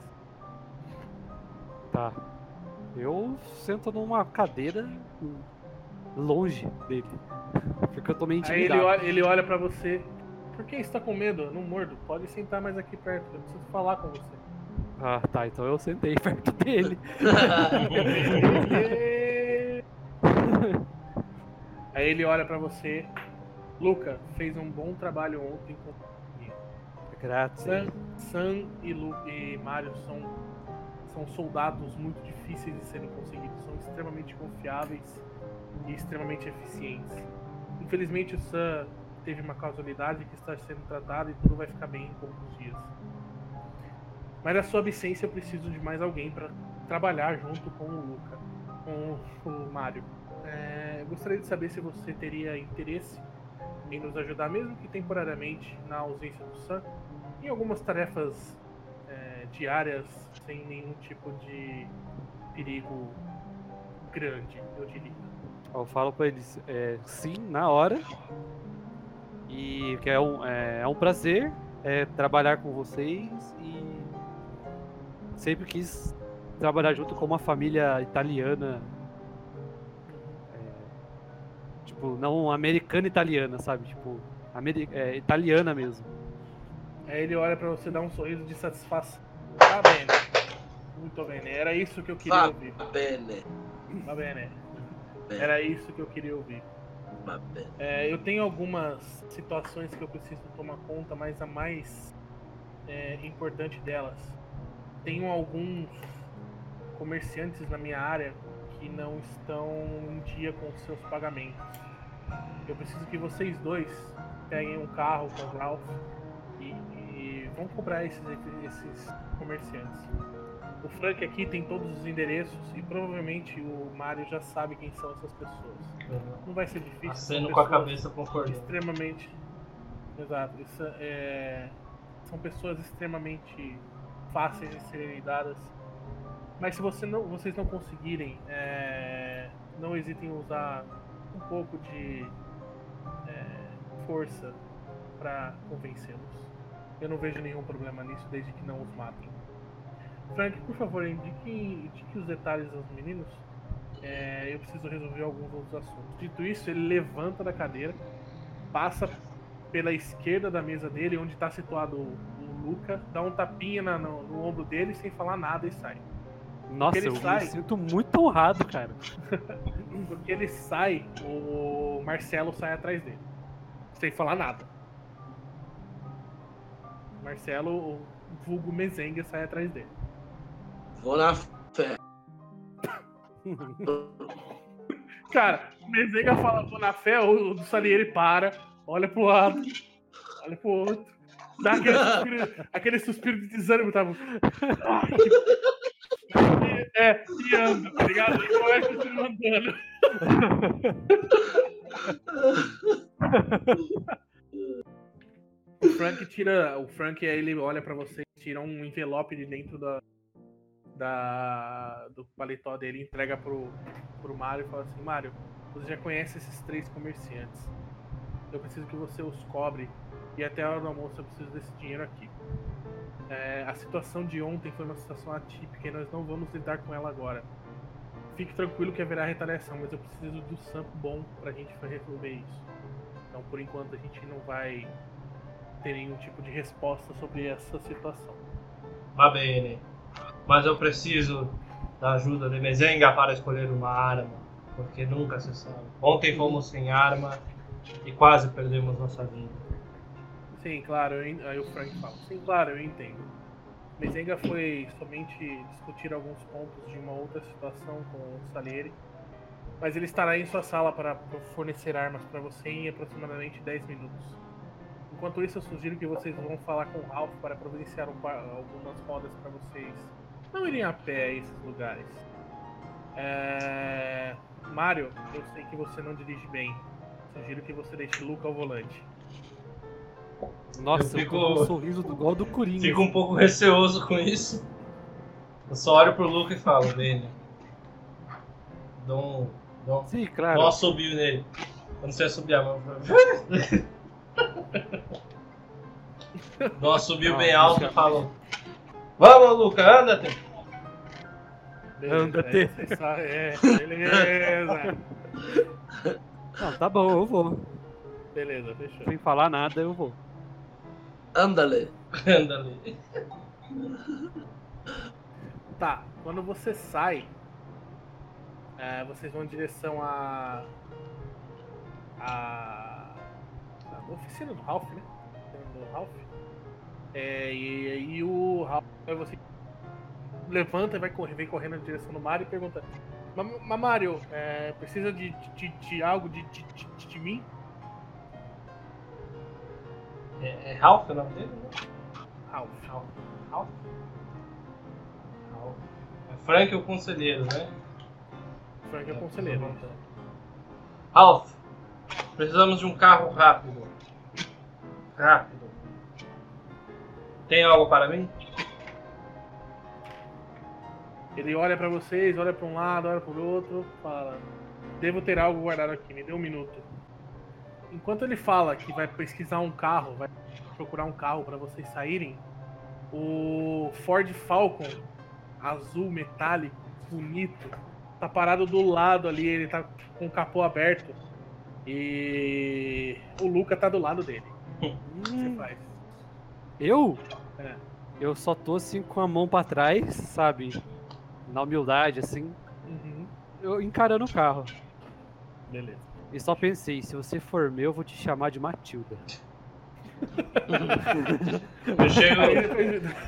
Tá. Eu sento numa cadeira longe dele. Porque eu tô meio Aí ele intimidado. olha, ele olha pra você: Por que está com medo? Eu não mordo. Pode sentar mais aqui perto, eu preciso falar com você. Ah, tá. Então eu sentei perto dele. Aí ele olha pra você: Luca, fez um bom trabalho ontem com Grátis. Sam, Sam e, Lu, e Mario são, são soldados muito difíceis de serem conseguidos, são extremamente confiáveis e extremamente eficientes. Infelizmente, o Sam teve uma causalidade que está sendo tratada e tudo vai ficar bem em poucos dias. Mas na sua absência, eu preciso de mais alguém para trabalhar junto com o Luca, com o Mario. É, eu gostaria de saber se você teria interesse em nos ajudar, mesmo que temporariamente, na ausência do Sam, em algumas tarefas é, diárias sem nenhum tipo de perigo grande, eu diria. Eu falo pra eles é, sim, na hora. E que é um, é, é um prazer é, trabalhar com vocês e sempre quis trabalhar junto com uma família italiana. é, tipo, não americana italiana, sabe? Tipo, ameri- é, italiana mesmo. Aí ele olha pra você dar um sorriso de satisfação. Tá bem, muito bem, era isso que eu queria ouvir. Tá bem, bene, Era isso que eu queria ouvir. É, eu tenho algumas situações que eu preciso tomar conta, mas a mais é, importante delas, tenho alguns comerciantes na minha área que não estão em dia com os seus pagamentos. Eu preciso que vocês dois peguem um carro com o Ralph vão cobrar esses, esses comerciantes. O Frank aqui tem todos os endereços e provavelmente o Mario já sabe quem são essas pessoas. Não vai ser difícil. Aceno com a cabeça concordando. extremamente. Exato. Isso é... São pessoas extremamente fáceis de serem lidadas. Mas se você não, vocês não conseguirem, é, não hesitem em usar um pouco de é, força para convencê-los. Eu não vejo nenhum problema nisso, desde que não os matem. Frank, por favor, indique, indique os detalhes aos meninos. É, eu preciso resolver alguns outros assuntos. Dito isso, ele levanta da cadeira, passa pela esquerda da mesa dele, onde está situado o, o Luca, dá um tapinha na- no, no ombro dele sem falar nada e sai. Nossa, eu sai. me sinto muito honrado, cara. Porque ele sai, o Marcelo sai atrás dele. Sem falar nada. Marcelo, o vulgo Mezenga, sai atrás dele. Vou na fé. Cara, o Mezenga fala, tô na fé, o do Salieri para, olha pro lado, olha pro outro, dá aquele suspiro, aquele suspiro de desânimo, tá? É, e anda, tá ligado? E começa a se mandando. O Frank tira. O Frank ele olha pra você tira um envelope de dentro da. da do paletó dele entrega pro, pro Mario e fala assim, Mario, você já conhece esses três comerciantes. Eu preciso que você os cobre e até a hora do almoço eu preciso desse dinheiro aqui. É, a situação de ontem foi uma situação atípica e nós não vamos lidar com ela agora. Fique tranquilo que haverá retaliação, mas eu preciso do sampo bom pra gente resolver isso. Então por enquanto a gente não vai ter nenhum tipo de resposta sobre essa situação. Va bene. Mas eu preciso da ajuda de Mezenga para escolher uma arma, porque nunca se sabe. Ontem fomos sem arma e quase perdemos nossa vida. Sim, claro, eu aí o Frank fala. Sim, claro, eu entendo. Mezenga foi somente discutir alguns pontos de uma outra situação com o Salieri, mas ele estará em sua sala para fornecer armas para você em aproximadamente 10 minutos. Enquanto isso, eu sugiro que vocês vão falar com o Ralph para providenciar um par- algumas rodas para vocês não irem a pé a esses lugares. É... Mário, eu sei que você não dirige bem. Sugiro que você deixe Luca ao volante. Nossa, Eu fico- um sorriso do igual do Coringa. Fico um pouco receoso com isso. Eu só olho pro Luke e falo, bene. Dou um, dou um, Sim, dou claro. um assobio nele. Eu não sei assobiar, mas. Assobio Não, bem alto e falo. Vamos, Luca, anda, -te. Beleza, Anda, aí Tê. você sabe- É, beleza. Não, tá bom, eu vou. Beleza, fechou. Sem falar nada, eu vou. Andale. anda ali. Tá, quando você sai, é, vocês vão em direção a. a. oficina do Ralph, né? Do Ralph. É, e aí o Ralph aí você levanta e vai correr, vem correndo em direção do Mario e pergunta: "Ma- Mas Mario, é, precisa de, de, de algo de, de, de, de mim? É, é Ralph o nome dele? Né? Ralph. Ralph. Ralph? Ralph. É Frank o conselheiro, né? Frank é o conselheiro. Ralph, precisamos de um carro rápido. Rápido. Tem algo para mim? Ele olha pra vocês, olha pra um lado, olha pro outro, fala: Devo ter algo guardado aqui, me dê um minuto. Enquanto ele fala que vai pesquisar um carro, vai procurar um carro pra vocês saírem, o Ford Falcon azul metálico, bonito, tá parado do lado ali, ele tá com o capô aberto. E o Luca tá do lado dele. O que você Hum, faz? eu? É. Eu só tô assim com a mão pra trás, sabe? Na humildade, assim, Uhum. eu encarando o carro. Beleza. E só pensei, se você for meu, eu vou te chamar de Matilda. Eu chego,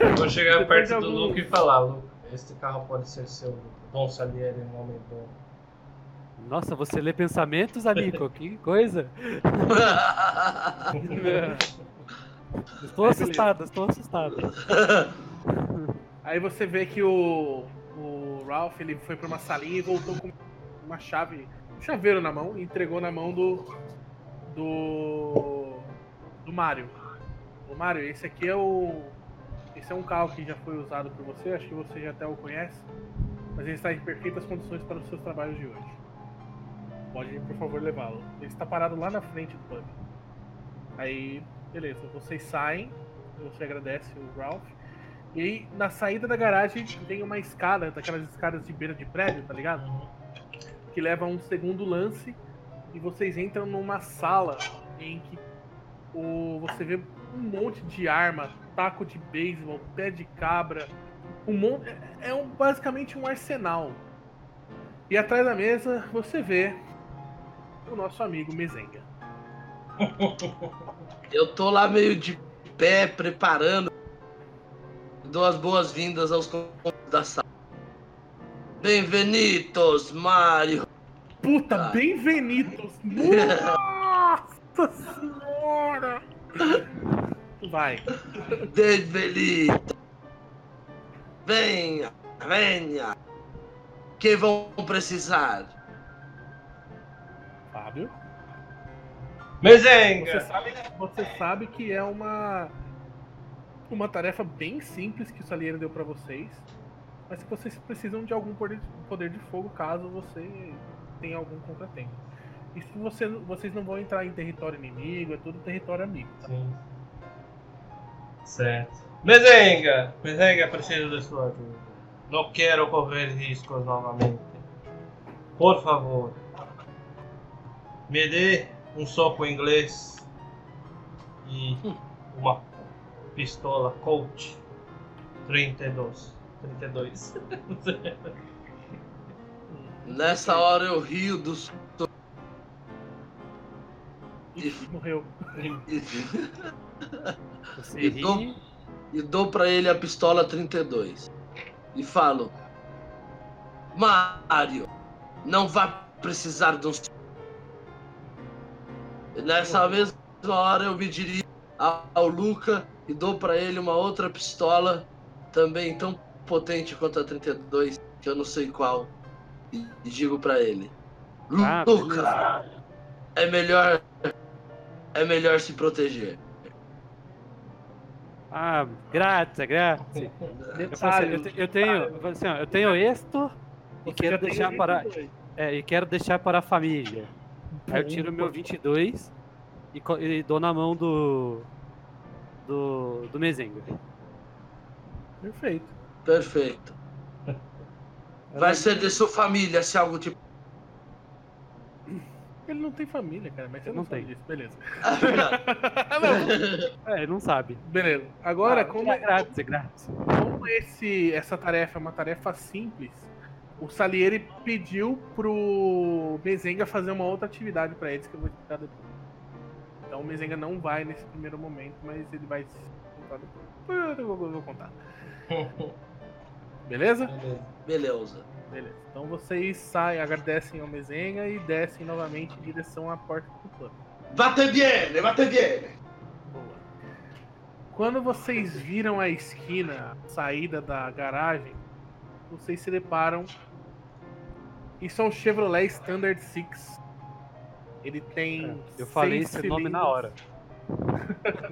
eu vou chegar perto do Luke e falar, Luke, este carro pode ser seu. Dom Salieri, um homem bom. Nossa, você lê pensamentos, amigo? que coisa! Estou assustado, estou assustado. Aí você vê que o, o Ralph ele foi pra uma salinha e voltou com uma chave, um chaveiro na mão e entregou na mão do do do Mario. O Mario, esse aqui é o esse é um carro que já foi usado por você, acho que você já até o conhece, mas ele está em perfeitas condições para os seus trabalhos de hoje. Pode, por favor, levá-lo. Ele está parado lá na frente do pub. Aí, beleza, vocês saem, você agradece o Ralph. E aí, na saída da garagem, tem uma escada, daquelas escadas de beira de prédio, tá ligado? Que leva a um segundo lance. E vocês entram numa sala em que o, você vê um monte de arma, taco de beisebol, pé de cabra. Um monte, é, é um, basicamente um arsenal. E atrás da mesa você vê o nosso amigo Mezenga. Eu tô lá meio de pé, preparando. Dou as boas-vindas aos convidados da sala. Bem-vindos, Mario. Puta, Ah. bem-vindos! Nossa senhora! Vai. Bem-vindo. Venha, venha. Que vão precisar? Fábio. Mezenga! Você sabe, você sabe que é uma uma tarefa bem simples que o Salieri deu pra vocês, mas que vocês precisam de algum poder, poder de fogo caso você tenha algum contratempo. Isso você, vocês não vão entrar em território inimigo, é tudo território amigo. tá? Sim. Certo. Mezenga! Mezenga, preciso de sua ajuda. Não quero correr riscos novamente. Por favor, me dê um soco inglês e uma pistola Colt 32. 32. Nessa hora eu rio dos. Morreu. E, Você E dou- ri. e dou pra ele a pistola 32. E falo: Mário, não vai precisar de um. E nessa mesma hora eu me dirijo ao Luca e dou pra ele uma outra pistola, também tão potente quanto a 32, que eu não sei qual. E, e digo pra ele: Ah, Luca, é melhor. É melhor se proteger. Ah, grazie, grazie. Eu, assim, tenho, eu assim, ó, eu tenho isto e Você quero deixar para, 22. é, e quero deixar para a família. Aí eu tiro o meu 22 e, e dou na mão do do do Mezenga. Perfeito. Perfeito. Vai ser de sua família se algo tipo. Ele não tem família, cara, mas você não, não disso. Beleza. É verdade. Não, É, ele não sabe. Beleza. Agora, Ah, como, é grazie, grazie. como esse, essa tarefa é uma tarefa simples, o Salieri pediu pro Mezenga fazer uma outra atividade pra eles que eu vou explicar depois. Então o Mezenga não vai nesse primeiro momento, mas ele vai contar depois. Eu vou, eu vou contar. Beleza? Beleza. Beleza. Beleza. Então vocês saem, agradecem ao Mezenga e descem novamente em direção à porta do plano. Bate bene, bate bene. Boa. Quando vocês viram a esquina, a saída da garagem, vocês se deparam. Isso é um Chevrolet Standard Six. Ele tem. É, Eu falei seis esse nome na cilindros. hora.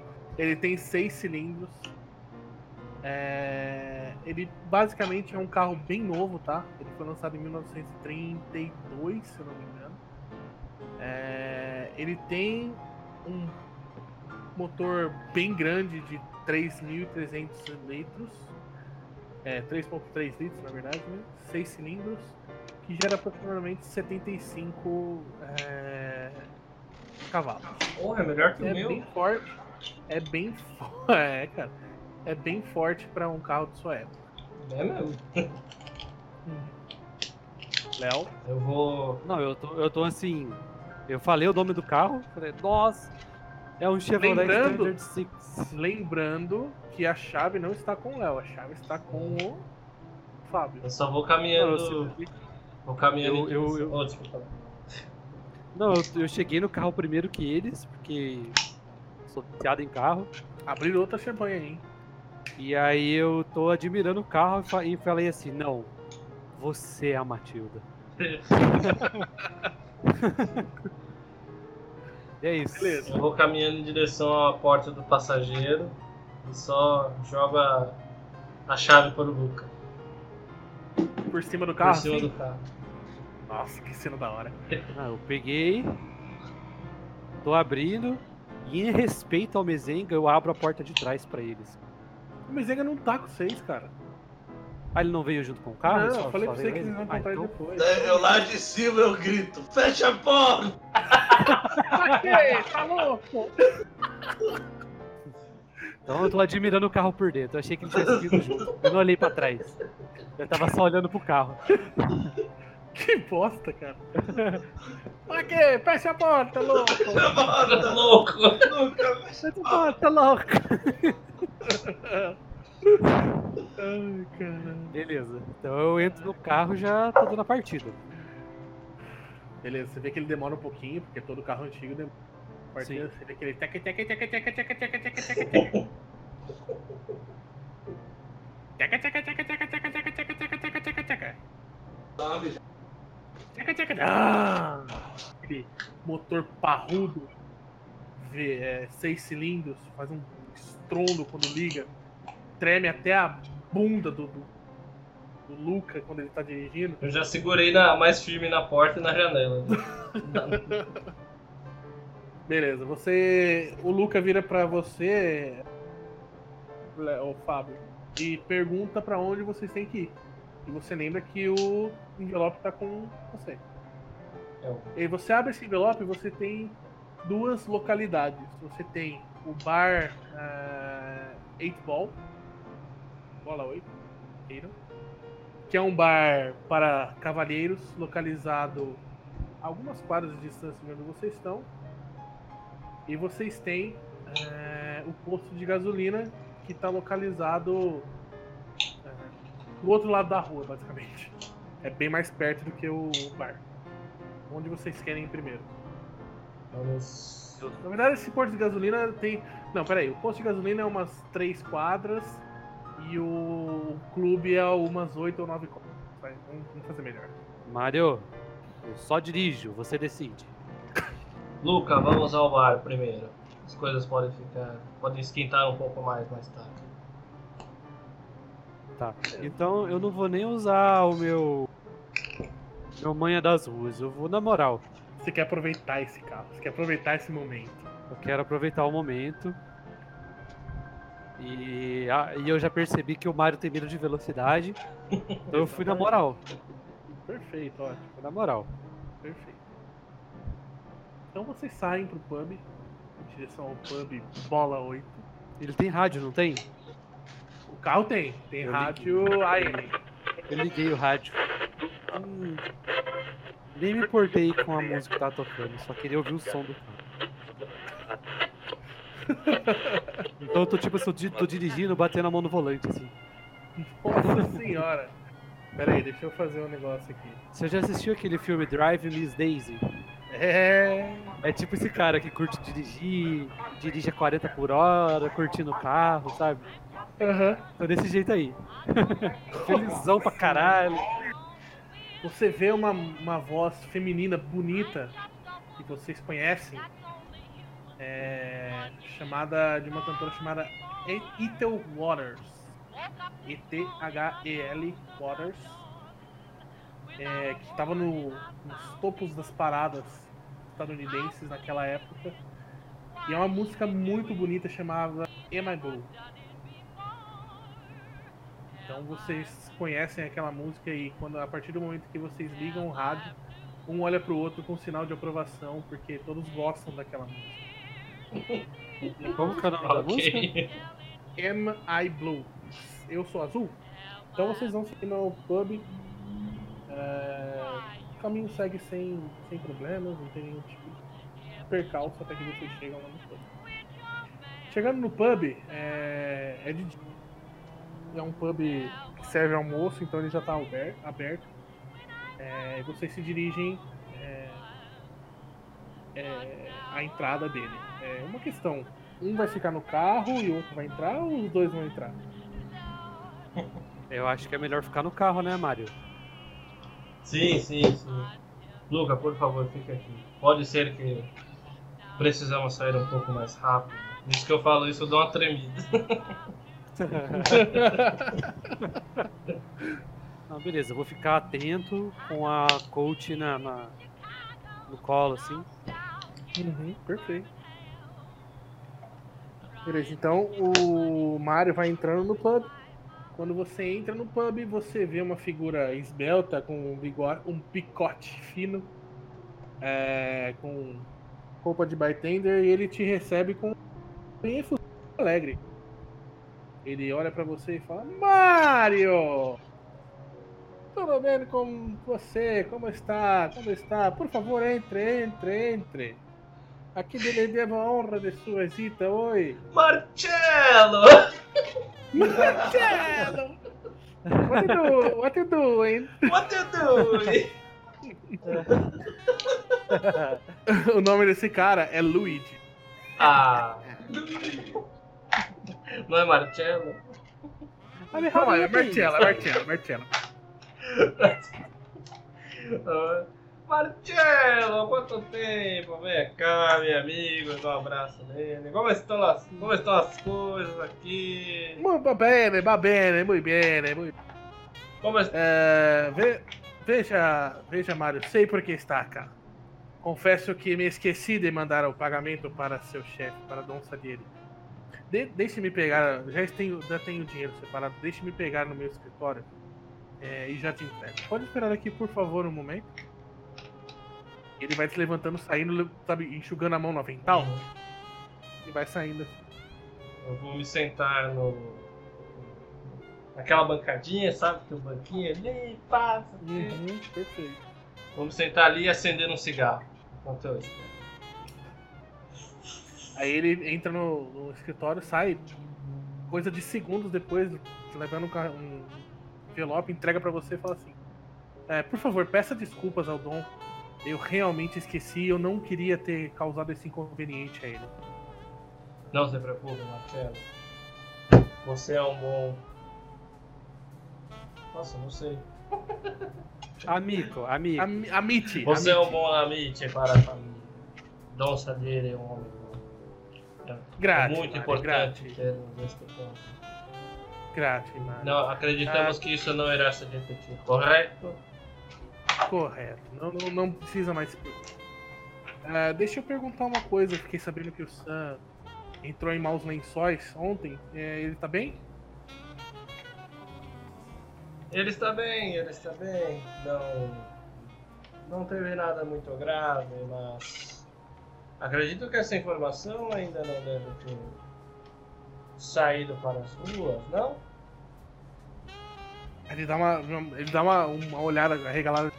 Ele tem seis cilindros. É, Ele basicamente é um carro bem novo, tá? Ele foi lançado em 1932, se eu não me engano. É, Ele tem um motor bem grande de 3.300 litros. É, 3.3 litros, na verdade, né? 6 cilindros, que gera aproximadamente 75 é, cavalos. Porra, é melhor que o É meu. bem forte. É bem forte. É, cara. É bem forte pra um carro de sua época. É mesmo. Léo, Eu vou. Não, eu tô, eu tô assim. Eu falei o nome do carro, falei, nossa, é um Chevrolet Lembrando- Standard lembrando que a chave não está com o Léo, a chave está com o Fábio. Eu só vou Não, caminhando. eu, Vou caminhando. Eu- eu- eu- Oh, desculpa. não, eu, eu cheguei no carro primeiro que eles, porque sou viciado em carro. Abrir outra champanhe aí, hein? E aí eu tô admirando o carro e fa- e falei assim, não, você é a Matilda. E é isso. Beleza. Eu vou caminhando em direção à porta do passageiro e só jogo a, a chave para o Luca. Por cima do Por carro. cima assim? do carro. Nossa, que cena da hora. Ah, eu peguei, tô abrindo e em respeito ao Mezenga eu abro a porta de trás pra eles. O Mezenga não tá com vocês, cara. Ah, ele não veio junto com o carro? não, Só- eu falei só pra você que ele? eles vão Ah, encontrar então- depois. Eu lá de cima eu grito: fecha a porta! Ei, tá louco? Então eu tô admirando o carro por dentro. Eu achei que ele tivesse vindo junto. Eu não olhei pra trás. Eu tava só olhando pro carro. Que bosta, cara. Aqui, fecha a porta, louco. Tá louco! Fecha a porta, louco! Ai, caramba. Beleza. Então eu entro no carro e já tô dando a partida. Beleza, você vê que ele demora um pouquinho, porque todo carro antigo demora. A partida, Você vê que ele teca, teca, teca, teca. Teca, teca, teca, teca, teca, teca, teca, teca, teca, teca, teca. Teca, teca. Ah! Aquele motor parrudo, vê, é, seis cilindros, faz um estrondo quando liga, treme até a bunda do, do, do Luca quando ele tá dirigindo. Eu já segurei na, mais firme na porta e na janela. Beleza, você. O Luca vira pra você, o Fábio, e pergunta pra onde vocês têm que ir. E você lembra que o envelope tá com você. Eu- E você abre esse envelope e você tem duas localidades. Você tem o bar uh, Eight Ball, bola 8, que é um bar para cavalheiros localizado a algumas quadras de distância de onde vocês estão. E vocês têm é, o posto de gasolina que está localizado é, do outro lado da rua, basicamente. É bem mais perto do que o bar. Onde vocês querem ir primeiro? Vamos. Na verdade, esse posto de gasolina tem. Não, peraí. O posto de gasolina é umas três quadras e o clube é umas oito ou nove quadras. Vai, vamos, fazer melhor. Mário, eu só dirijo, você decide. Luca, vamos ao bar primeiro. As coisas podem ficar. podem esquentar um pouco mais mais tarde. Tá. Então eu não vou nem usar o meu. Meu manha das ruas. Eu vou na moral. Você quer aproveitar esse carro, você quer aproveitar esse momento. Eu quero aproveitar o momento. E, ah, e eu já percebi que o Mario tem medo de velocidade. então eu fui na moral. Perfeito, ótimo. Fui na moral. Perfeito. Então vocês saem pro pub, em direção ao pub Bola 8. Ele tem rádio, não tem? Carro tem, tem Eu rádio AM. Eu liguei o rádio. Hum, nem me importei com a música que tava tocando, só queria ouvir o som do carro. Então eu tô tipo, assim, eu tô dirigindo, batendo a mão no volante, assim. Nossa senhora. Pera aí, deixa eu fazer um negócio aqui. Você já assistiu aquele filme Drive Miss Daisy? É. É tipo esse cara que curte dirigir, dirige a 40 por hora, curtindo o carro, sabe? Aham. Tô desse jeito aí. Felizão pra caralho. Você vê uma, uma voz feminina bonita que vocês conhecem, é, chamada de uma cantora chamada E- Ethel Waters. E-T-H-E-L Waters. é, que estava no- nos topos das paradas estadunidenses naquela época. E é uma música muito bonita chamada Am I Blue. Então vocês conhecem aquela música e quando a partir do momento que vocês ligam o rádio, um olha pro outro com sinal de aprovação, porque todos gostam daquela música. Como que é o nome da música? Am I Blue? Eu sou azul? Então vocês vão seguir no pub. é, O caminho segue sem, sem problemas, não tem nenhum tipo de percalço até que vocês chegam lá no pub. Chegando no pub, é, é de dia. É um pub que serve almoço, então ele já está aberto. É, e vocês se dirigem é, é, à entrada dele. É uma questão. Um vai ficar no carro e o outro vai entrar ou os dois vão entrar? Eu acho que é melhor ficar no carro, né, Mário? Sim, sim, sim. Luca, por favor, fique aqui. Pode ser que precisamos sair um pouco mais rápido. Isso que eu falo isso, eu dou uma tremida. Não, beleza, eu vou ficar atento com a coach na, na- no colo, assim. Uhum, perfeito. Beleza, então o Mario vai entrando no pub. Quando você entra no pub, você vê uma figura esbelta com um, bigode, um picote fino, é, com roupa de bartender, e ele te recebe com bem alegre. Ele olha pra você e fala: Mario! Tudo bem com você? Como está? Como está? Por favor, entre, entre, entre. Aqui lhe devo a honra de sua visita, oi. Marcello! Marcelo! What you, do, what you doing? What you doing? O nome desse cara é Luigi. Ah. Não é Marcello? Não, é Marcelo, é Marcelo, Marcelo. Ah, Marcello, quanto tempo? Vem cá, meu amigo, dá um abraço nele. Como estão as, como estão as coisas aqui? Muito bem, va bene, muito bem, muito Como es- É, ve- veja, veja, Mário, sei por que está cá. Confesso que me esqueci de mandar o pagamento para seu chefe, para a donça dele. De, Deixe-me pegar, já tenho, já tenho dinheiro separado, deixe-me pegar no meu escritório é, e já te entrego. Pode esperar aqui, por favor, um momento. Ele vai se levantando, saindo, sabe, enxugando a mão no avental. E vai saindo assim. Eu vou me sentar no. Naquela bancadinha, sabe? Tem um banquinho ali, passa. Uhum, perfeito. Me sentar ali e acender um cigarro. Enquanto eu espero. Aí ele entra no, no escritório, sai coisa de segundos depois, levando um, um envelope, entrega pra você e fala assim: é, Por favor, peça desculpas ao Dom. Eu realmente esqueci, eu não queria ter causado esse inconveniente a ele. Não se preocupe, Marcelo. Você é um bom. Nossa, não sei. Amigo, amigo. Am- Amite! Você é um amite. bom amite para a família. Dom Sadir é um homem Grate, muito Mário, importante Mário. Não, acreditamos Ah. que isso não irá se repetir, correto? Correto. Não, não, não precisa mais. Ah, deixa eu perguntar uma coisa. Fiquei sabendo que o Sam entrou em maus lençóis ontem. É, ele tá bem? Ele está bem, ele está bem. Não, não teve nada muito grave, mas acredito que essa informação ainda não deve ter saído para as ruas, não? Ele dá uma, ele dá uma, uma olhada arregalada.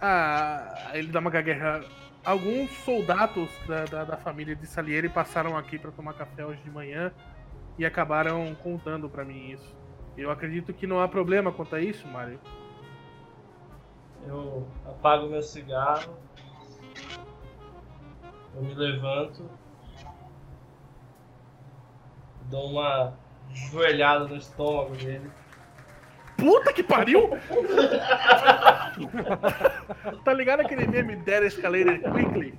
Ah, ele dá uma gagueja. Alguns soldados da, da, da família de Salieri passaram aqui para tomar café hoje de manhã e acabaram contando para mim isso. Eu acredito que não há problema quanto a isso, Mário. Eu apago meu cigarro, eu me levanto, dou uma joelhada no estômago dele. Puta que pariu! tá ligado aquele meme Dead Escalator Quickly?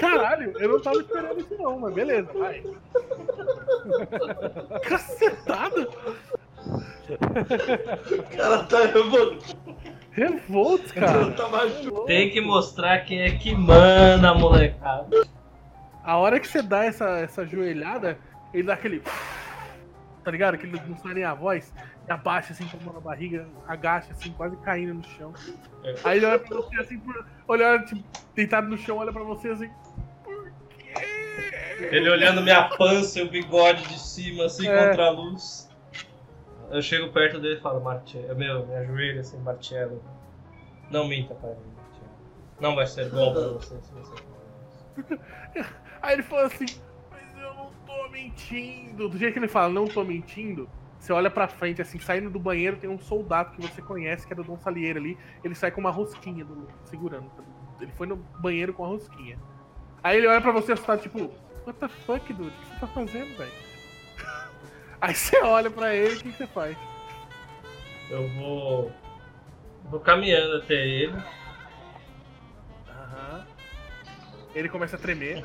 Caralho, eu não tava esperando isso não, mas beleza, vai. Cacetada! O cara tá revoltado. Revolts, O cara. Tem que mostrar quem é que manda, molecada. A hora que você dá essa, essa joelhada, ele dá aquele. Tá ligado? Que ele não sai nem a voz. E abaixa assim com a mão na barriga, agacha assim, quase caindo no chão. É. Aí ele olha pra você assim, por, olha, tipo, deitado no chão, olha pra você assim. Por quê? Ele olhando minha pança e o bigode de cima, assim, É. contra a luz. Eu chego perto dele e falo, Marcello, meu, me ajoelho assim, Marcello. Não minta para mim, Marcello. Não vai ser bom pra você se você falar isso. Aí ele falou assim, mas eu não tô mentindo. Do jeito que ele fala, não tô mentindo, você olha pra frente, assim, saindo do banheiro, tem um soldado que você conhece, que é do Dom Salieri ali. Ele sai com uma rosquinha do- segurando. Ele foi no banheiro com a rosquinha. Aí ele olha pra você assustado, tipo, what the fuck, dude? O que você tá fazendo, velho? Aí você olha pra ele, o que que você faz? Eu vou. Vou caminhando até ele. Aham. Ele começa a tremer.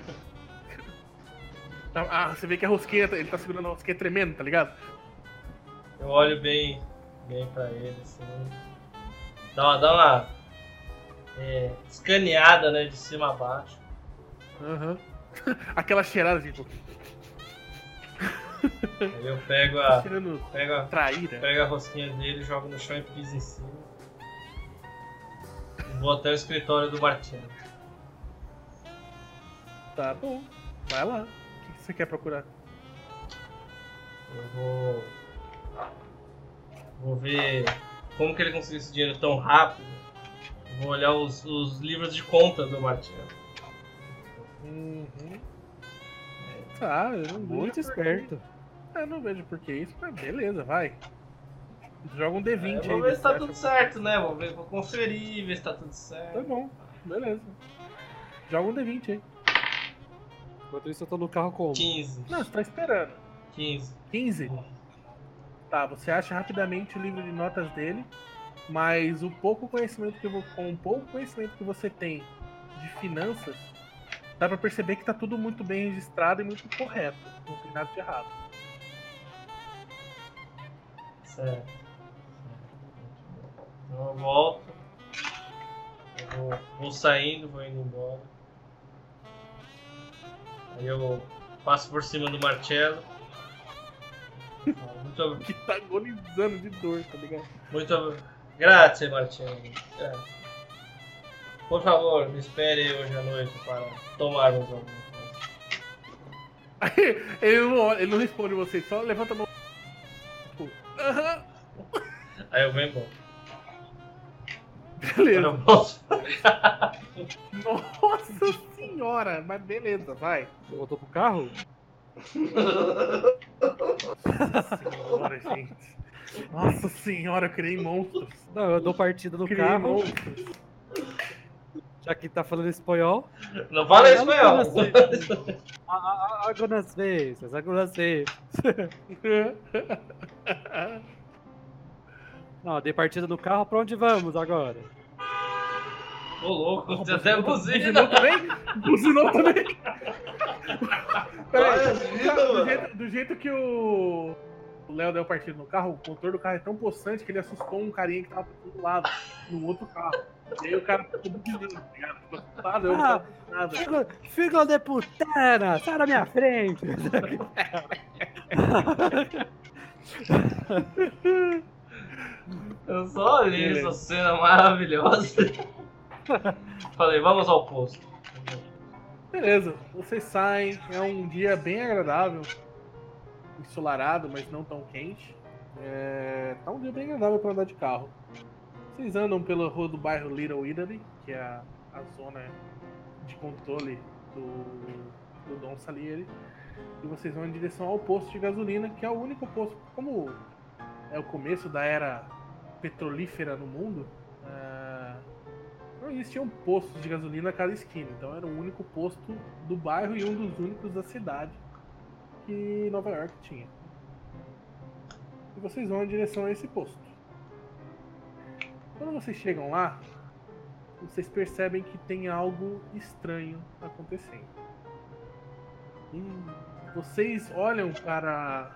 Ah, você vê que a rosquinha, ele tá segurando a rosquinha tremendo, tá ligado? Eu olho bem, bem pra ele, assim. Dá uma, dá uma é, escaneada, né, de cima a baixo. Aham. Aquela cheirada, tipo, Aí eu pego a, pego a, traíra. pego a rosquinha dele, jogo no chão e piso em cima. E vou até o escritório do Martino. Tá bom. Vai lá. O que você quer procurar? Eu vou. Vou ver como que ele conseguiu esse dinheiro tão rápido. Vou olhar os, os livros de conta do Martino. Uhum. Tá, eu não Muito esperto. Eu não vejo por que isso, mas beleza, vai. Joga um D20 É, aí. vou ver se tá tudo certo, né? Vou, ver, vou conferir, ver se tá tudo Tá certo. bom, beleza. Joga um D20 aí. Enquanto isso, eu tô no carro como? 15. Não, você tá esperando. 15. 15? Tá, você acha rapidamente o livro de notas dele, mas o pouco conhecimento que eu, com o pouco conhecimento que você tem de finanças, dá pra perceber que tá tudo muito bem registrado e muito correto. Não tem nada de errado. Certo. Então eu volto. Eu vou, vou saindo, vou indo embora. Aí eu passo por cima do Marcello. Muito, Que tá agonizando de dor, tá ligado? muito grazie, Marcello. Grazie. Por favor, me espere hoje à noite para tomarmos alguma coisa. Ele, não, ele não responde você, só levanta a mão. Aham, Aí eu venho embora. Eu beleza. não posso. Nossa senhora, mas beleza, vai. Você voltou pro carro? Senhora, gente. Nossa senhora, eu criei monstros. Não, eu dou partida no criei carro, monstros. já que tá falando espanhol. Não fala Ah, espanhol. não fala. A- a- a- Algumas vezes, algumas vezes. Não, dei partida no carro, pra onde vamos agora? Ô louco, tem até Buzinou buzina. também? Buzinou também? Peraí, do, jeito, do jeito que o Léo deu partida no carro, o motor do carro é tão possante que ele assustou um carinha que tava do lado, no outro carro. E aí o cara ficou buzinando, tá ligado? Ficou assustado, eu não tava fazendo nada. Filho, filho de putana, sai da minha frente. Eu só olhei essa cena maravilhosa. Falei, vamos ao posto. Beleza, vocês saem, é um dia bem agradável, ensolarado, mas não tão quente. É, tá um dia bem agradável para andar de carro. Vocês andam pela rua do bairro Little Italy, que é a, a zona de controle do, do Dom Salieri, e vocês vão em direção ao posto de gasolina, que é o único posto, como é o começo da era petrolífera no mundo, é, não existiam postos de gasolina a cada esquina, então era o único posto do bairro e um dos únicos da cidade que Nova York tinha. E vocês vão em direção a esse posto. Quando vocês chegam lá, vocês percebem que tem algo estranho acontecendo. Hum, vocês olham para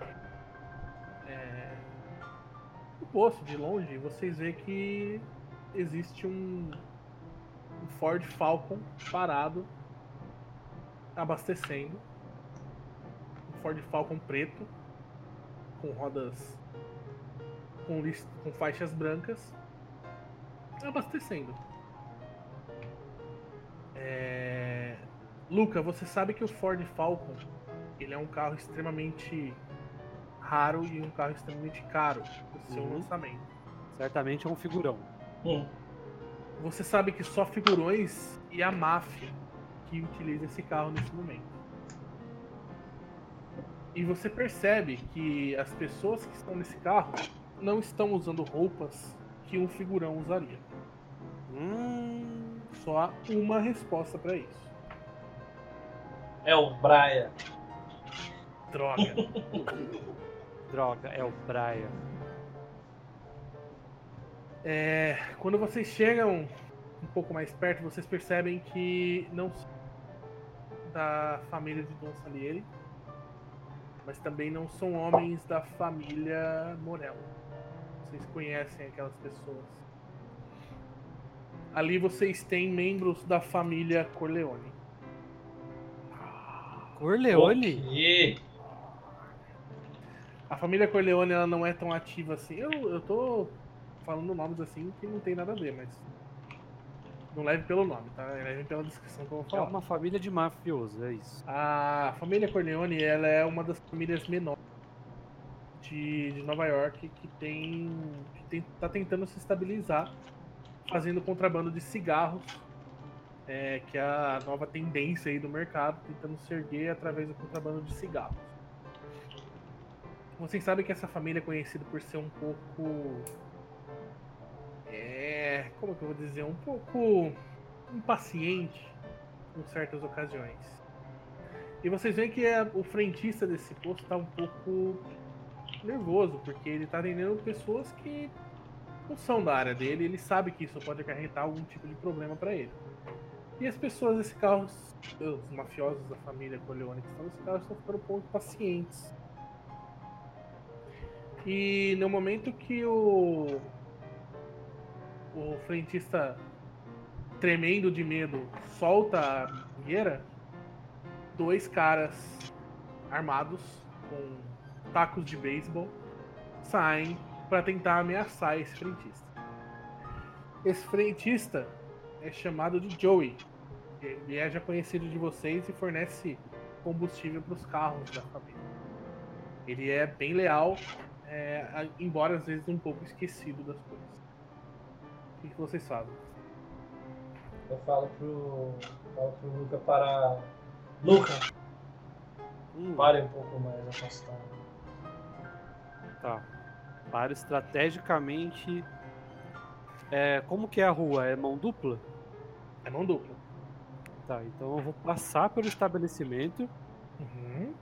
é, o posto de longe e vocês veem que existe um, um Ford Falcon parado abastecendo. Um Ford Falcon preto com rodas com, lis- com faixas brancas abastecendo. É... Luca, você sabe que o Ford Falcon ele é um carro extremamente raro e um carro extremamente caro do seu Uhum. lançamento. Certamente é um figurão. Hum. Você sabe que só figurões e a máfia que utiliza esse carro nesse momento. E você percebe que as pessoas que estão nesse carro não estão usando roupas que um figurão usaria. Hum, Só há uma resposta para isso. É o Braia. Droga. droga, é o Brian. É, quando vocês chegam um pouco mais perto, vocês percebem que não são da família de Dom Salieri, mas também não são homens da família Morello. Vocês conhecem aquelas pessoas. Ali vocês têm membros da família Corleone. Corleone? A família Corleone ela não é tão ativa assim. Eu, eu tô falando nomes assim que não tem nada a ver, mas. Não leve pelo nome, tá? Leve pela descrição que eu vou É falar. uma família de mafiosos, é isso. A família Corleone ela é uma das famílias menores de, de Nova York que tem, que tem tá tentando se estabilizar fazendo contrabando de cigarros, é, que é a nova tendência aí do mercado, tentando se erguer através do contrabando de cigarros. Vocês sabem que essa família é conhecida por ser um pouco. É. Como que eu vou dizer? Um pouco impaciente em certas ocasiões. E vocês veem que é- o frentista desse posto está um pouco nervoso, porque ele está atendendo pessoas que não são da área dele, ele sabe que isso pode acarretar algum tipo de problema para ele. E as pessoas desse carro, os mafiosos da família Corleone que estão nesse carro, estão ficando um pouco impacientes. E no momento que o o frentista tremendo de medo solta a mangueira, dois caras armados com tacos de beisebol saem para tentar ameaçar esse frentista. Esse frentista é chamado de Joey. Ele é já conhecido de vocês e fornece combustível para os carros da família. Ele é bem leal, é, embora às vezes um pouco esquecido das coisas. O que, que vocês fazem? Eu falo pro. Falo pro Luca para. Luca, Hum, pare um pouco mais afastado. Tá. Para estrategicamente. É, como que é a rua? É mão dupla? É mão dupla. Tá, então eu vou passar pelo estabelecimento Uhum,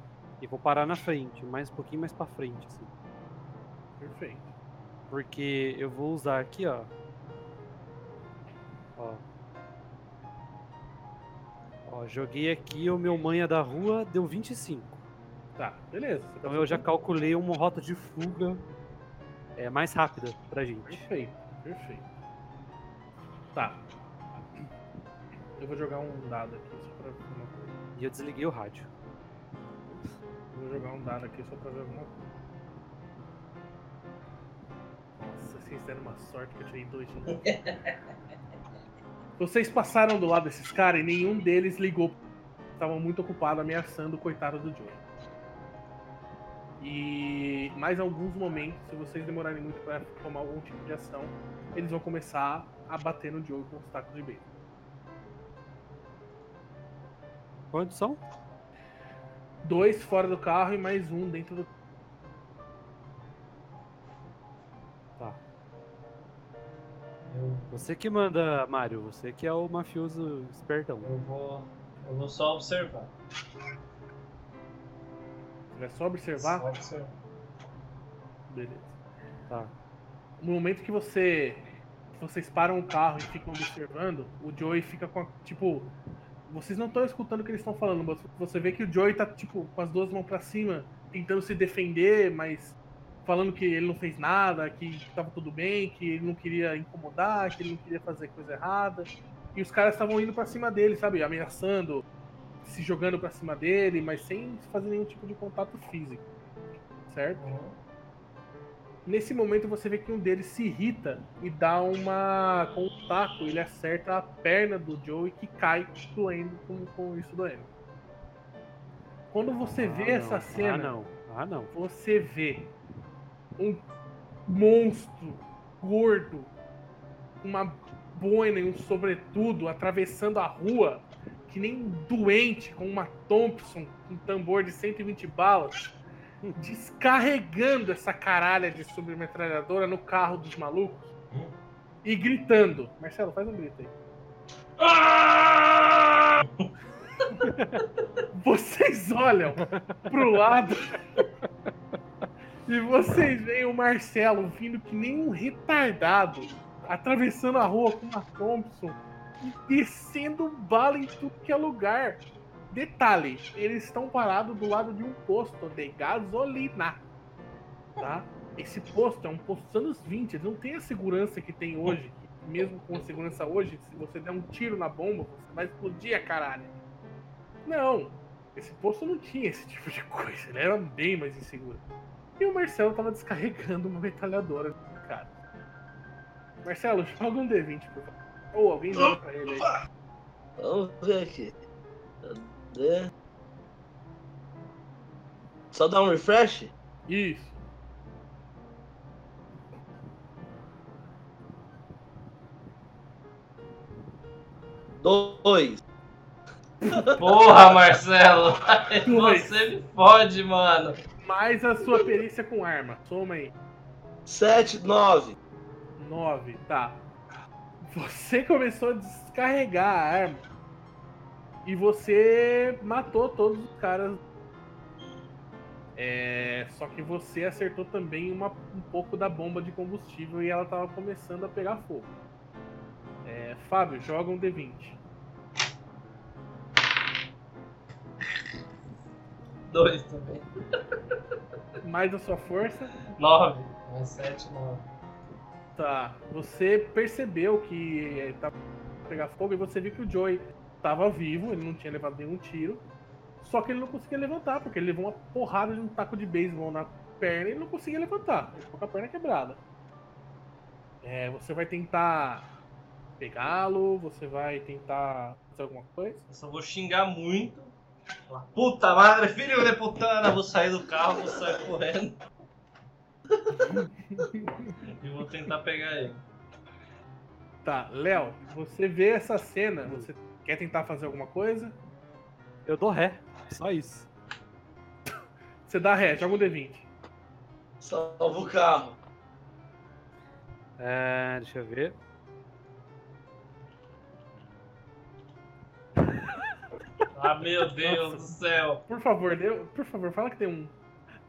e vou parar na frente, mais um pouquinho mais pra frente, assim. perfeito. Porque eu vou usar aqui, ó. Ó. Ó, joguei aqui o meu manha da rua, deu 25. Tá, beleza. Tá Então eu já calculei uma rota de fuga é, mais rápida pra gente. Perfeito, perfeito. Tá. Eu vou jogar um dado aqui só pra ver uma coisa. E eu desliguei o rádio. Eu vou jogar um dado aqui só pra ver alguma coisa. Nossa, vocês deram uma sorte que eu tirei dois de novo. Vocês passaram do lado desses caras e nenhum deles ligou. Estavam muito ocupados ameaçando o coitado do Joey. E mais alguns momentos, se vocês demorarem muito pra tomar algum tipo de ação, eles vão começar a bater no Joey com os tacos de beisebol. Quantos são? Dois fora do carro e mais um dentro do. Tá. Eu, Você que manda, Mário. Você que é o mafioso espertão. eu vou. Eu vou só observar. É só observar. Só observar. Beleza. Tá. No momento que você vocês param o carro e ficam observando, o Joey fica com a, tipo, vocês não estão escutando o que eles estão falando, mas você vê que o Joey tá tipo com as duas mãos pra cima, tentando se defender, mas falando que ele não fez nada, que tava tudo bem, que ele não queria incomodar, que ele não queria fazer coisa errada. E os caras estavam indo pra cima dele, sabe, ameaçando, se jogando pra cima dele, mas sem fazer nenhum tipo de contato físico. Certo? Uhum. Nesse momento você vê que um deles se irrita e dá uma. com um taco, ele acerta a perna do Joey que cai doendo com, com isso doendo. Quando você vê Ah, essa não. cena, Ah, não. Ah, não. você vê um monstro gordo, uma boina e um sobretudo atravessando a rua, que nem um doente com uma Thompson, um tambor de 120 balas, descarregando essa caralha de submetralhadora no carro dos malucos e gritando. Marcelo, faz um grito aí. Vocês olham pro lado e vocês veem o Marcelo vindo que nem um retardado, atravessando a rua com uma Thompson e descendo bala em tudo que é lugar. Detalhe, eles estão parados do lado de um posto de gasolina. Tá? Esse posto é um posto dos anos 20, ele não tem a segurança que tem hoje. Mesmo com a segurança hoje, se você der um tiro na bomba, você vai explodir a caralho. Não, esse posto não tinha esse tipo de coisa, ele era bem mais inseguro. E o Marcelo tava descarregando uma metralhadora no cara. Marcelo, joga um D20, por favor. Ou alguém joga pra ele aí. Vamos ver aqui. Cadê? Só dar um refresh? Isso. Dois. Porra, Marcelo! Dois. Você me fode, mano. Mais a sua perícia com arma. Soma aí. Sete, nove. 9, tá. Você começou a descarregar a arma. E você matou todos os caras. É, só que você acertou também uma, um pouco da bomba de combustível e ela tava começando a pegar fogo. É, Fábio, joga um D20. Dois também. Mais a sua força. Nove. Mais sete, nove. Tá. Você percebeu que tava pegar fogo e você viu que o Joey tava vivo, ele não tinha levado nenhum tiro. Só que ele não conseguia levantar, porque ele levou uma porrada de um taco de beisebol na perna e ele não conseguia levantar. Ele ficou com a perna quebrada. É, você vai tentar pegá-lo? Você vai tentar fazer alguma coisa? Eu só vou xingar muito. Falar, Puta madre, filho de putana, vou sair do carro, vou sair correndo. e vou tentar pegar ele. Tá, Léo, você vê essa cena, você quer tentar fazer alguma coisa? Eu dou ré. Só isso. Você dá ré, joga um D20. Salva o carro. É, deixa eu ver. Ah, meu Deus Nossa. do céu. Por favor, deu, por favor, fala que tem um.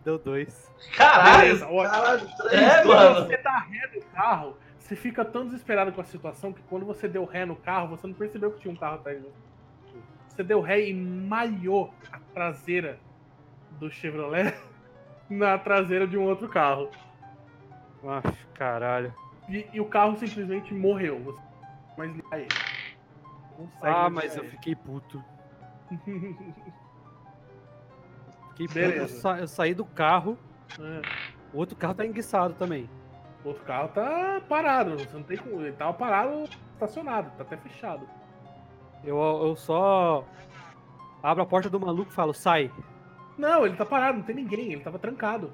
Deu dois. Caralho! Beleza, ótimo. Caralho, três, É, mano. você dá ré no carro, você fica tão desesperado com a situação que quando você deu ré no carro, você não percebeu que tinha um carro atrás você. Deu ré e malhou a traseira do Chevrolet na traseira de um outro carro. Ah, caralho. E, e o carro simplesmente morreu. Você mais ligar ele. Consegue Ah, mas eu fiquei puto. Fiquei puto. Beleza. Eu, sa- eu saí do carro, É. o outro carro tá enguiçado também. O outro carro tá parado. Você não tem como. Ele tava parado, estacionado, tá até fechado. Eu, eu só abro a porta do maluco e falo, sai. Não, ele tá parado, não tem ninguém, ele tava trancado.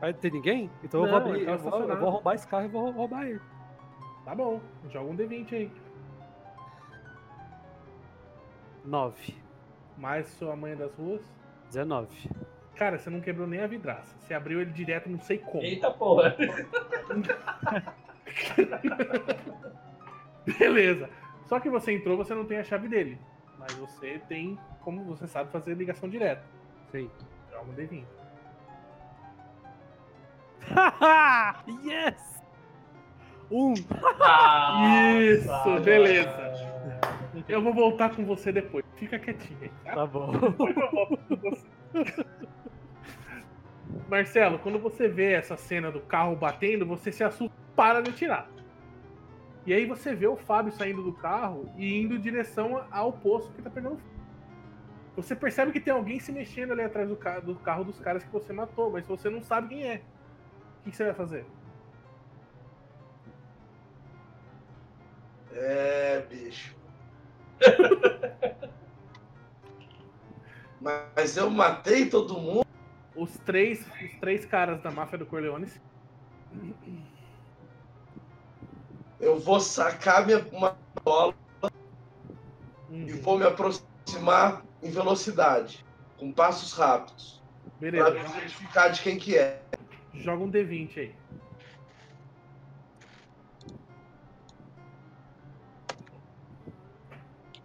Aí não tem ninguém? Então eu Não, vou abrir, eu vou, eu vou roubar esse carro e vou roubar ele. Tá bom, joga um D20 aí. Nove. Mais sua manha das ruas. 19. Cara, você não quebrou nem a vidraça. Você abriu ele direto, não sei como. Eita porra. Beleza. Só que você entrou, você não tem a chave dele. Mas você tem, como você sabe, fazer ligação direta. Sim. Joga um D20. yes! Um. Ah, Isso, tá, beleza. mano. Eu vou voltar com você depois. Fica quietinho aí, tá? Tá bom. Depois eu volto com você. Marcelo, quando você vê essa cena do carro batendo, você se assusta e para de atirar. E aí você vê o Fábio saindo do carro e indo em direção ao posto que tá pegando fogo. Você percebe que tem alguém se mexendo ali atrás do carro, do carro dos caras que você matou, mas você não sabe quem é. O que que você vai fazer? É, bicho. Mas eu matei todo mundo. Os três, os três caras da máfia do Corleone Eu vou sacar minha uma bola e vou me aproximar em velocidade, com passos rápidos, pra Beleza, me identificar de quem que é. joga um D20 aí.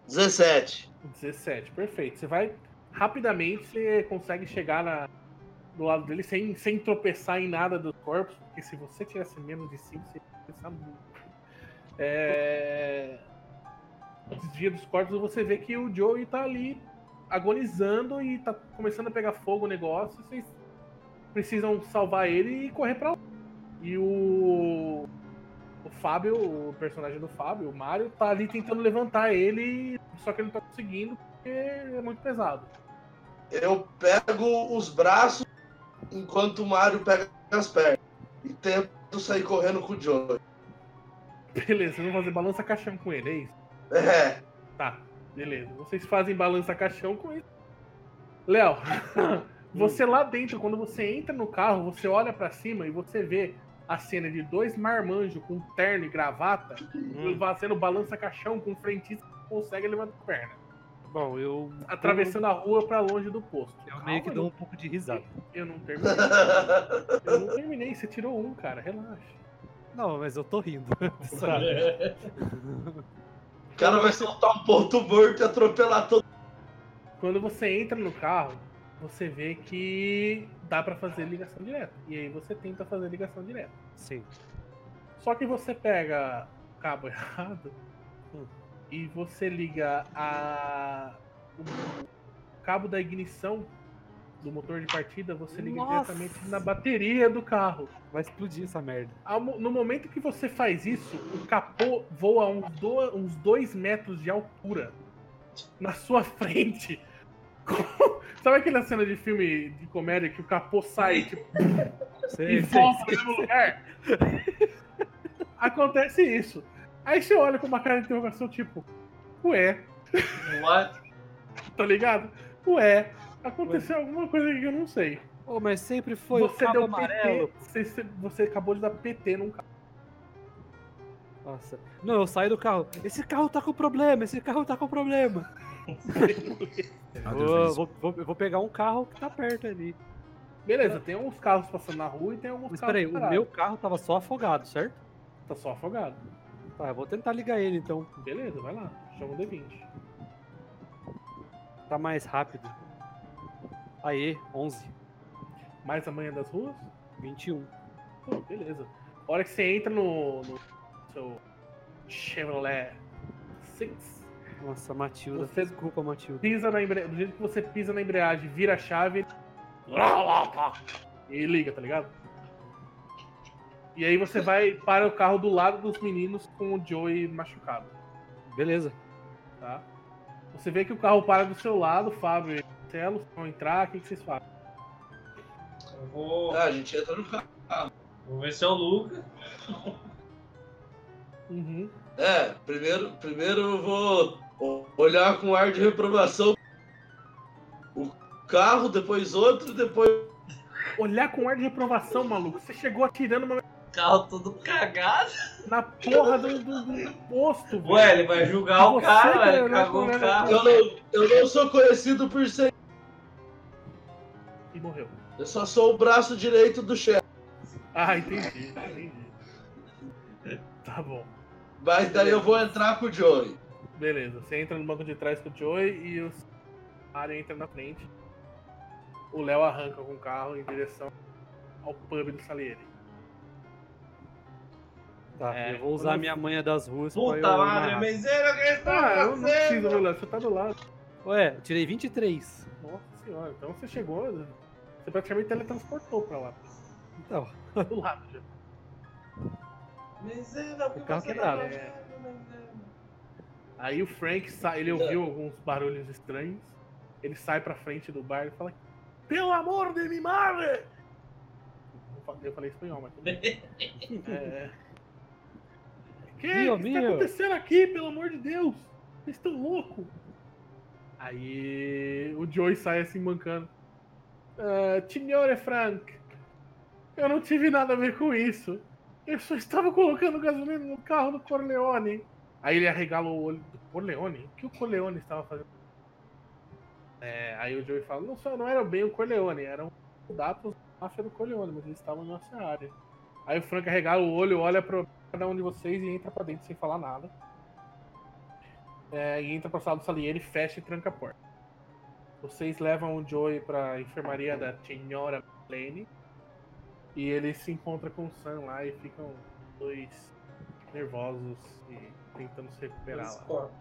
Dezessete. 17, perfeito. Você vai rapidamente, você consegue chegar na, do lado dele sem, sem tropeçar em nada dos corpos, porque se você tivesse menos de 5, você ia tropeçar muito. É... Desvia dos corpos, você vê que o Joey tá ali agonizando e tá começando a pegar fogo o negócio. Vocês precisam salvar ele e correr pra lá. E o. O Fábio, o personagem do Fábio, o Mario, tá ali tentando levantar ele, só que ele não tá conseguindo porque é muito pesado. Eu pego os braços enquanto o Mario pega as pernas. E tento sair correndo com o Joey. Beleza, vocês vão fazer balança caixão com ele, é isso? É. Tá, beleza. Vocês fazem balança caixão com ele. Léo, você lá dentro, quando você entra no carro, você olha pra cima e você vê a cena de dois marmanjos com terno e gravata fazendo balança caixão com um frentista que consegue levantar a perna. Bom, eu. Atravessando a rua pra longe do posto. Eu Calma, meio que eu dou não- um pouco de risada. Eu não terminei. Eu não terminei. Você tirou um, cara. Relaxa. Não, mas eu tô rindo. Tá. aí. O cara vai soltar um ponto morto e atropelar todo Quando você entra no carro, você vê que dá pra fazer ligação direta. E aí você tenta fazer ligação direta. Sim. Só que você pega o cabo errado Hum. E você liga a o cabo da ignição do motor de partida, você liga Nossa! diretamente na bateria do carro. Vai explodir essa merda. No momento que você faz isso, o capô voa uns, do- uns dois metros de altura na sua frente. Sabe aquela cena de filme de comédia que o capô sai tipo, e Sei, sei, volta no mesmo lugar? Acontece isso. Aí você olha com uma cara de interrogação, tipo, ué, What? tá ligado? Ué, aconteceu alguma coisa que eu não sei. Ô, mas sempre foi você o cabo deu amarelo. PT, você, você- acabou de dar PT num carro. Nossa. Não, eu saio do carro. Esse carro tá com problema, esse carro tá com problema. Vou, vou, vou- eu vou pegar um carro que tá perto ali. Beleza, tem uns carros passando na rua e tem alguns Mas carros peraí, o meu carro tava só afogado, certo? Tá só afogado. Tá, eu vou tentar ligar ele então. Beleza, vai lá. Chama um D20. Tá mais rápido. Aê, 11, Mais a manhã das ruas? 21. Pô, beleza. A hora que você entra no, no seu Chevrolet Six, Nossa, Matilda. Você- Desculpa, Matilda. pisa na embreagem, do jeito que você pisa na embreagem, vira a chave e liga, tá ligado? E aí você vai para o carro do lado dos meninos com o Joey machucado, Beleza. tá? Você vê que o carro para do seu lado, Fábio e Marcelo vão entrar, o que, que vocês fazem? Eu vou, Ah, a gente entra no carro. vou ver se é o Luca. Uhum. É, primeiro, primeiro eu vou olhar com ar de reprovação o carro, depois outro, depois. Olhar com ar de reprovação, maluco. Você chegou atirando uma- Carro todo cagado. na porra do, do, do posto, velho. Ué, ele vai julgar o cara, cara, ele não cagou o carro. Eu não, eu não sou conhecido por ser. E morreu. Eu só sou o braço direito do chefe. Ah, entendi, entendi. Tá bom. Mas daí eu vou entrar com o Joey. Beleza, você entra no banco de trás com o Joey e o Mario entra na frente. O Léo arranca com o carro em direção ao pub do Salieri. Tá, É, eu vou usar quando- minha manha das ruas pra Puta eu madre, narrar. miséria, o que está Ah, eu não preciso, meu Léo, você tá do lado. Ué, eu tirei 23. Nossa senhora, então você chegou, você praticamente teletransportou pra lá. Então, Do lado já. Miséria, o que carro fazendo, miséria? Aí o Frank sai, ele ouviu alguns barulhos estranhos. Ele sai pra frente do bar e fala: Pelo amor de mi madre! Eu fa- Eu falei espanhol, mas tudo bem. É. Que Meu, que está acontecendo aqui, pelo amor de Deus? Vocês estão loucos? Aí o Joey sai assim mancando. Ah, Signore Frank, eu não tive nada a ver com isso. Eu só estava colocando gasolina no carro do Corleone. Aí ele arregala o olho do Corleone? O que o Corleone estava fazendo? É, aí o Joey fala, não, só, não era bem o Corleone, eram dados da máfia do Corleone, mas eles estavam na nossa área. Aí o Frank arregala o olho, olha pra cada um de vocês e entra pra dentro sem falar nada. É, e entra pra sala do Salieri, fecha e tranca a porta. Vocês levam o Joey pra enfermaria da Senhora Lane. E ele se encontra com o Sam lá e ficam dois nervosos e tentando se recuperar lá. corpos.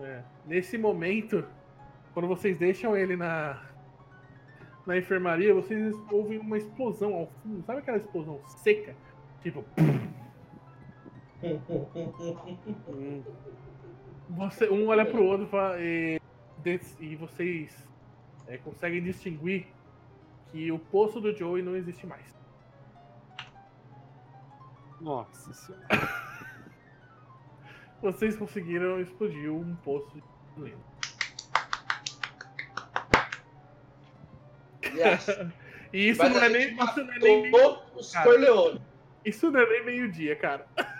É. Nesse momento, quando vocês deixam ele na, na enfermaria, vocês ouvem uma explosão ao fundo. Sabe aquela explosão seca? Tipo, hum, você, um olha pro outro e, fala- e, e vocês é, conseguem distinguir que o poço do Joey não existe mais. nossa senhora. Vocês conseguiram explodir um poço de gasolina. Yes. E isso não é nem, isso não é nem, Matou os Cara. Corleone. isso não é nem meio-dia, cara.